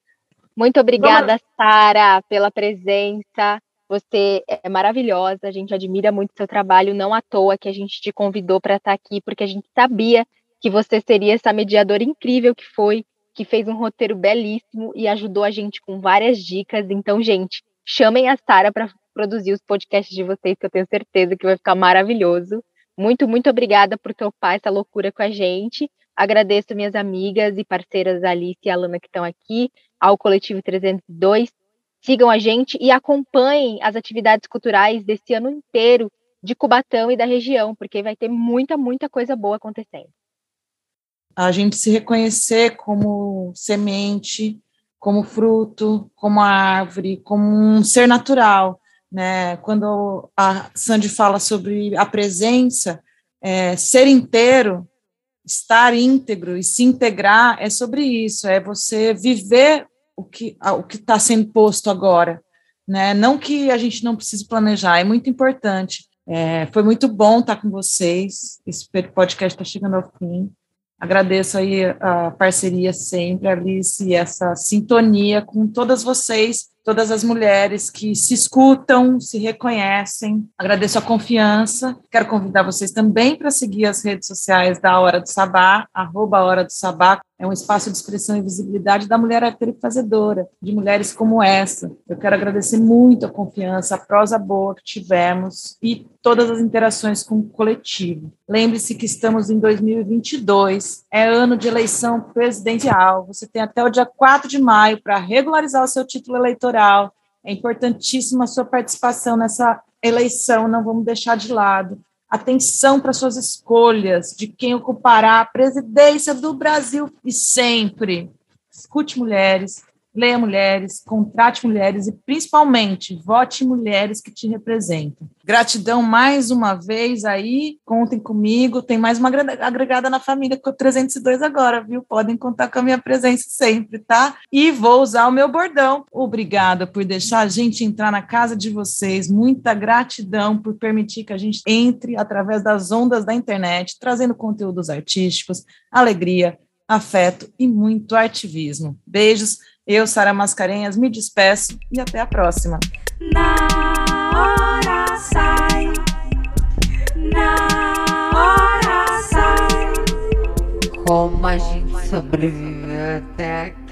Muito obrigada, Sara, pela presença. Você é maravilhosa, a gente admira muito seu trabalho, não à toa que a gente te convidou para estar aqui, porque a gente sabia que você seria essa mediadora incrível que foi que fez um roteiro belíssimo e ajudou a gente com várias dicas. Então, gente, chamem a Sara para produzir os podcasts de vocês, que eu tenho certeza que vai ficar maravilhoso. Muito, muito obrigada por topar essa loucura com a gente. Agradeço minhas amigas e parceiras Alice e Alana que estão aqui, ao Coletivo 302. Sigam a gente e acompanhem as atividades culturais desse ano inteiro de Cubatão e da região, porque vai ter muita, muita coisa boa acontecendo a gente se reconhecer como semente, como fruto, como árvore, como um ser natural, né? Quando a Sandy fala sobre a presença, é, ser inteiro, estar íntegro e se integrar é sobre isso, é você viver o que o que está sendo posto agora, né? Não que a gente não precise planejar, é muito importante. É, foi muito bom estar com vocês. Esse podcast está chegando ao fim. Agradeço aí a parceria sempre, Alice, e essa sintonia com todas vocês, todas as mulheres que se escutam, se reconhecem. Agradeço a confiança. Quero convidar vocês também para seguir as redes sociais da Hora do Sabá, arroba Hora do Sabá, é um espaço de expressão e visibilidade da mulher arteira fazedora, de mulheres como essa. Eu quero agradecer muito a confiança, a prosa boa que tivemos e todas as interações com o coletivo. Lembre-se que estamos em 2022, é ano de eleição presidencial. Você tem até o dia 4 de maio para regularizar o seu título eleitoral. É importantíssima a sua participação nessa eleição, não vamos deixar de lado atenção para suas escolhas de quem ocupará a presidência do Brasil e sempre. Escute mulheres, leia mulheres, contrate mulheres e, principalmente, vote mulheres que te representam. Gratidão mais uma vez aí, contem comigo, tem mais uma agregada na família com 302 agora, viu? Podem contar com a minha presença sempre, tá? E vou usar o meu bordão. Obrigada por deixar a gente entrar na casa de vocês, muita gratidão por permitir que a gente entre através das ondas da internet, trazendo conteúdos artísticos, alegria, afeto e muito ativismo. Beijos, eu, Sara Mascarenhas, me despeço e até a próxima. Na hora sai, na hora sai. Como a gente sobreviveu até aqui?